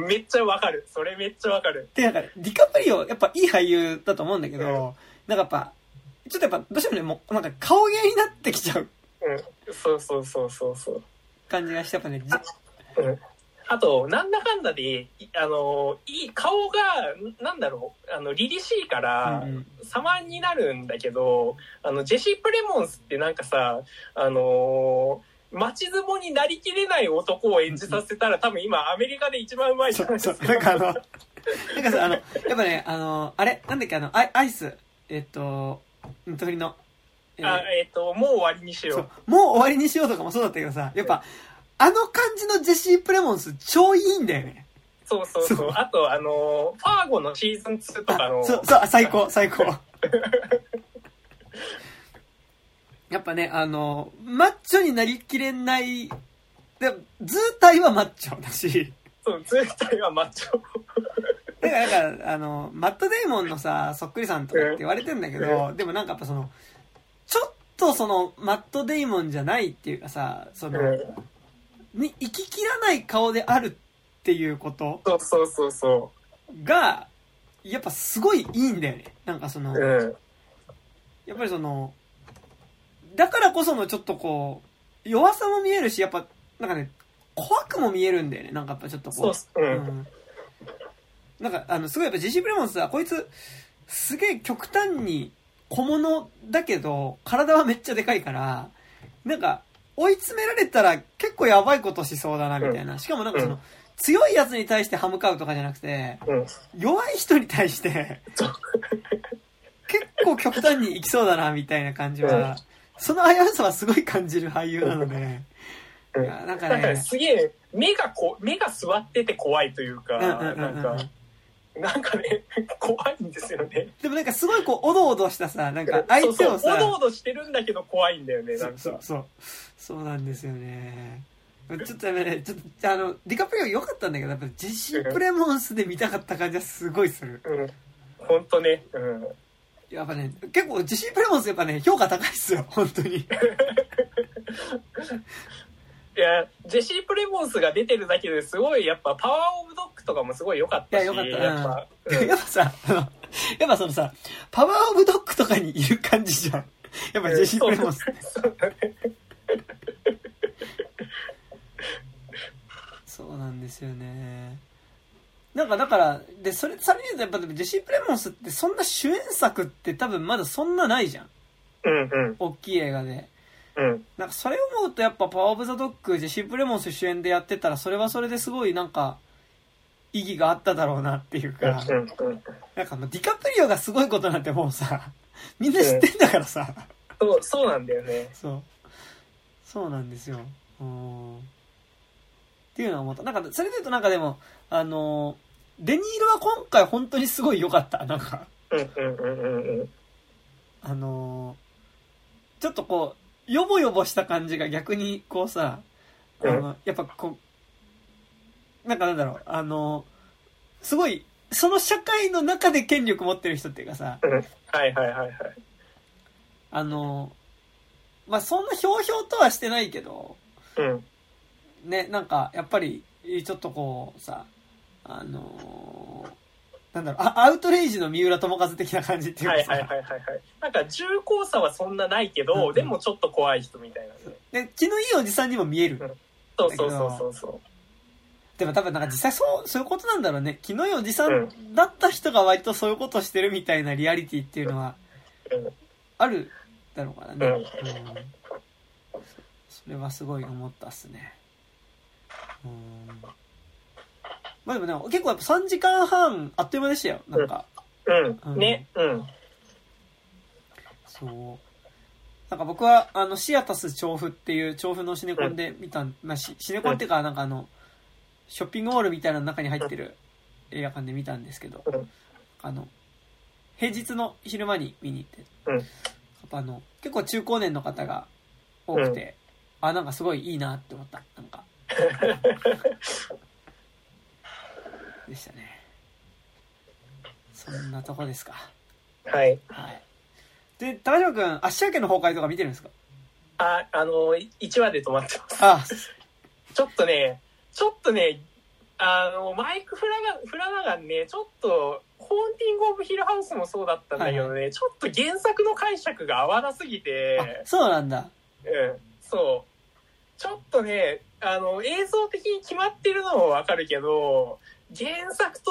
めっちゃわかる。それめっちゃわかる。で、なんか、ディカプリオ、やっぱいい俳優だと思うんだけど、なんかやっぱ、ちょっとやっぱ、どうしてもね、もう、なんか顔芸になってきちゃううん。そうそうそうそうそう。感じがして、やっぱね、じうん。あと、なんだかんだで、いあの、いい、顔が、なんだろう、あの、凛々しいから様になるんだけど、あの、ジェシー・プレモンスってなんかさ、あの街相撲になりきれない男を演じさせたら多分今アメリカで一番うまいじゃないですか。なんかあの、なんかさ、あの、やっぱね、あの、あれ、なんだっけ、あの、アイアイス、えっと、ネットフリの、えーあえっ、と、もう終わりにしよそうう。もう終わりにしようとかもそうだったけどさ、やっぱ、あの感じのジェシー・プレモンス超いいんだよね。そうそうそう。そうあと、あの、ファーゴのシーズン2とかの、そう、そう、最高、最高。やっぱね、あの、マッチョになりきれない、で図体はマッチョだし、そう、全体はマッチョ。だから、だから、あの、マットデーモンのさ、そっくりさんとかって言われてんだけど、でもなんかやっぱその、ちょっとその、マットデーモンじゃないっていうかさ、その、に、生ききらない顔であるっていうことそうそうそうそが、やっぱすごいいいんだよね。なんかその、う。うん。やっぱりその、だからこそのちょっとこう、弱さも見えるし、やっぱ、なんかね、怖くも見えるんだよね。なんかやっぱちょっとこう。そうっすうんんなんか、あの、すごいやっぱジェシー・プレモンスは、こいつ、すげえ極端に小物だけど、体はめっちゃでかいから、なんか、追い詰められたら結構やばいことしそうだな、みたいな。しかもなんかその、強いやつに対して歯向かうとかじゃなくて、うん。弱い人に対して結構極端にいきそうだな、みたいな感じうん。は、その危うさはすごい感じる俳優なので、なんかなんかね、すげえ、目がこ、目が座ってて怖いというか、なんか、なんかね、怖いんですよね。でもなんかすごいこう、おどおどしたさ、なんか相手をそうそう、おさ、どおどしてるんだけど怖いんだよね、なんか。そうそう。そうなんですよね。ちょっとね、ちょっと、あの、ディカプリオ良かったんだけど、やっぱジェシー・プレモンスで見たかった感じはすごいする。うん。ほんとね、うん。やっぱね、結構ジェシー・プレモンスやっぱね、評価高いっすよ、本当に。いや、ジェシー・プレモンスが出てるだけですごい、やっぱパワーオブドッグとかもすごい良かったし、いや良かったやっぱ、うんやっぱさ、あの、やっぱそのさ、パワーオブドッグとかにいる感じじゃん。やっぱジェシー・プレモンス。そうなんですよね。なんかだから、で、それ、それで言うとやっぱでもジェシー・プレモンスってそんな主演作って多分まだそんなないじゃん。うんうん。大きい映画で。うん。なんかそれを思うとやっぱパワーオブザドッグ、ジェシー・プレモンス主演でやってたらそれはそれですごいなんか意義があっただろうなっていうか、うんうん。なんかもうディカプリオがすごいことなんてもうさ、みんな知ってんだからさ、そう、そうなんだよね。そう。そうなんですよ。うん。っていうのは思った。なんか、それで言うとなんかでも、あの、デニールは今回本当にすごい良かった。なんか、うんうんうんうんうん。あの、ちょっとこう、ヨボヨボした感じが逆にこうさ、あの、やっぱこう、なんかなんだろう、あの、すごい、その社会の中で権力持ってる人っていうかさ、うんはいはいはいはい。あの、まあ、そんなひょうひょうとはしてないけど、うん。ね、なんか、やっぱり、ちょっとこう、さ、あのなんだろう、あアウトレイジの三浦友和的な感じっていうかさ、はいはいはいはいはい。なんか重厚さはそんなないけど、うんうんでもちょっと怖い人みたいなね。で、気のいいおじさんにも見える。そうそうそうそうそでも多分なんか実際そう、そういうことなんだろうね。気のいいおじさんだった人が割とそういうことしてるみたいなリアリティっていうのは。あるだろうからね。うんうんそれはすごい思ったっすね。うん。まあでもね、結構やっぱ3時間半あっという間でしたよ。なんか。うん。ね。うん。そう。なんか僕は、あの、シアタス調布っていう調布のシネコンで見たん、まあ、シシネコンっていうか、なんかあの、ショッピングモールみたいなの中に入ってる映画館で見たんですけどうん、あの、平日の昼間に見に行って、うんやっぱあの、結構中高年の方が多くて、あ、なんかすごいいいなって思った。なんか。でしたね。そんなとこですか。はい。はい。で、高島くん、芦屋家の崩壊とか見てるんですか？あ、あの、1話で止まってます。あ、ちょっとね、ちょっとね、あの、マイク・フラガン、フラナガンね、ちょっと、ホーンティング・オブ・ヒルハウスもそうだったんだけどね、ちょっと原作の解釈が合わなすぎて、あそうなんだ。うん、そう。ちょっとね、あの、映像的に決まってるのもわかるけど、原作と、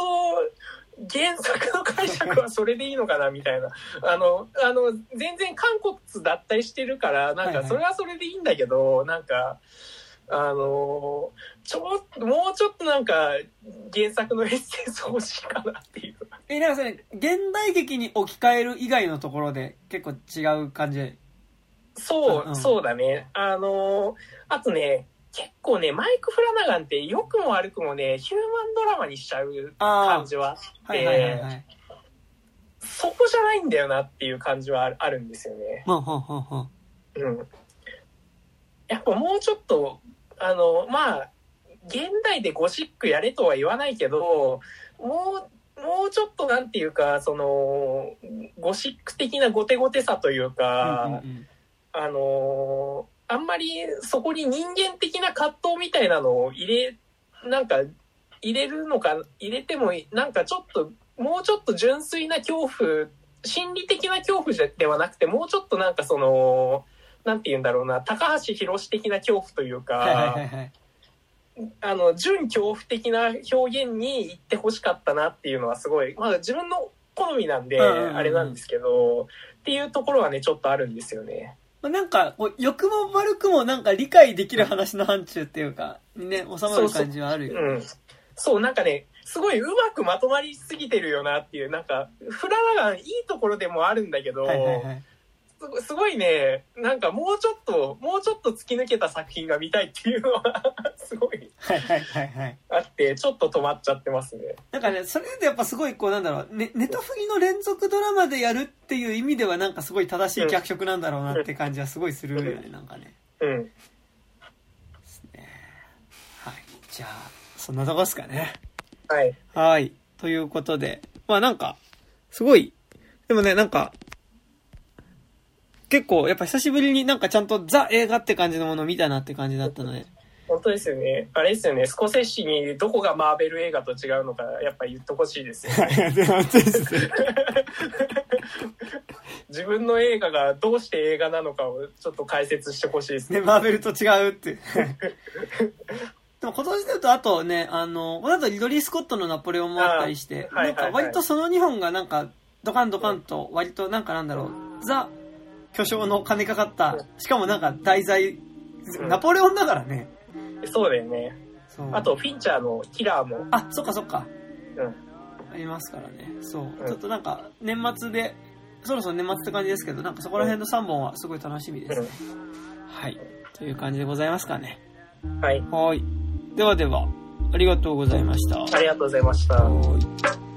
原作の解釈はそれでいいのかなみたいな。あの、あの、全然韓国だったりしてるから、なんはいはいかそれはそれでいいんだけど、なんか、あの、ちょもうちょっとなんか、原作のエッセンス欲しいかなっていう。え、なんかそれ、現代劇に置き換える以外のところで結構違う感じ？で。そう、うんそうだね。あのーあとね、結構ね、マイク・フラナガンって良くも悪くもね、ヒューマンドラマにしちゃうあ感じは、あ、はいはいはいはい。そこじゃないんだよなっていう感じはあるんですよね。うん。やっぱもうちょっと、あの、まあ、現代でゴシックやれとは言わないけど、もう、もうちょっとなんていうか、その、ゴシック的なゴテゴテさというか、うんうんうんあのーあんまりそこに人間的な葛藤みたいなのを入れ、なんか入れるのか、入れてもなんかちょっと、もうちょっと純粋な恐怖、心理的な恐怖じゃではなくて、もうちょっとなんかその、なんて言うんだろうな、高橋博的な恐怖というか、はいはいはいはい。あの、純恐怖的な表現に行ってほしかったなっていうのはすごい、まあ自分の好みなんで、あれなんですけど、っていうところはね、ちょっとあるんですよね。まあなんか、こう、欲も悪くもなんか理解できる話の範疇っていうか、にね、収まる感じはあるよ。うん。そう、なんかね、すごいうまくまとまりすぎてるよなっていう、なんか、フラナガンいいところでもあるんだけど、はいはいはい。すごいね、なんかもうちょっと、もうちょっと突き抜けた作品が見たいっていうのは、すごいはいはいはいはい。あって、ちょっと止まっちゃってますね。なんかね、それでやっぱすごいこうなんだろう、ね、ネトフリの連続ドラマでやるっていう意味ではなんかすごい正しい脚色なんだろうなって感じはすごいするよね、なんかね。うん。はい。じゃあ、そんなとこですかね。はい。はい。ということで、まあなんか、すごい、でもね、なんか、結構やっぱ久しぶりになんかちゃんとザ映画って感じのものを見たなって感じだったので、本当ですよね。あれですよね。スコセッシにどこがマーベル映画と違うのか、やっぱ言ってほしいですよね。自分の映画がどうして映画なのかをちょっと解説してほしいですね、マーベルと違うって。でも今年で言うと、あとね、あの、この後リドリー・スコットのナポレオンもあったりして、はいなんか割とその2本がなんか、ドカンドカンと、割となんかなんだろう、ザ、巨匠の金かかった、しかもなんか題材、うんナポレオンだからね。そうだよね。あと、フィンチャーのキラーも。あ、そっかそっか。うん。ありますからね。そう。うんちょっとなんか、年末で、そろそろ年末って感じですけど、なんかそこら辺の3本はすごい楽しみですね。はい。という感じでございますかね。はい。はい。ではでは、ありがとうございました。ありがとうございました。はい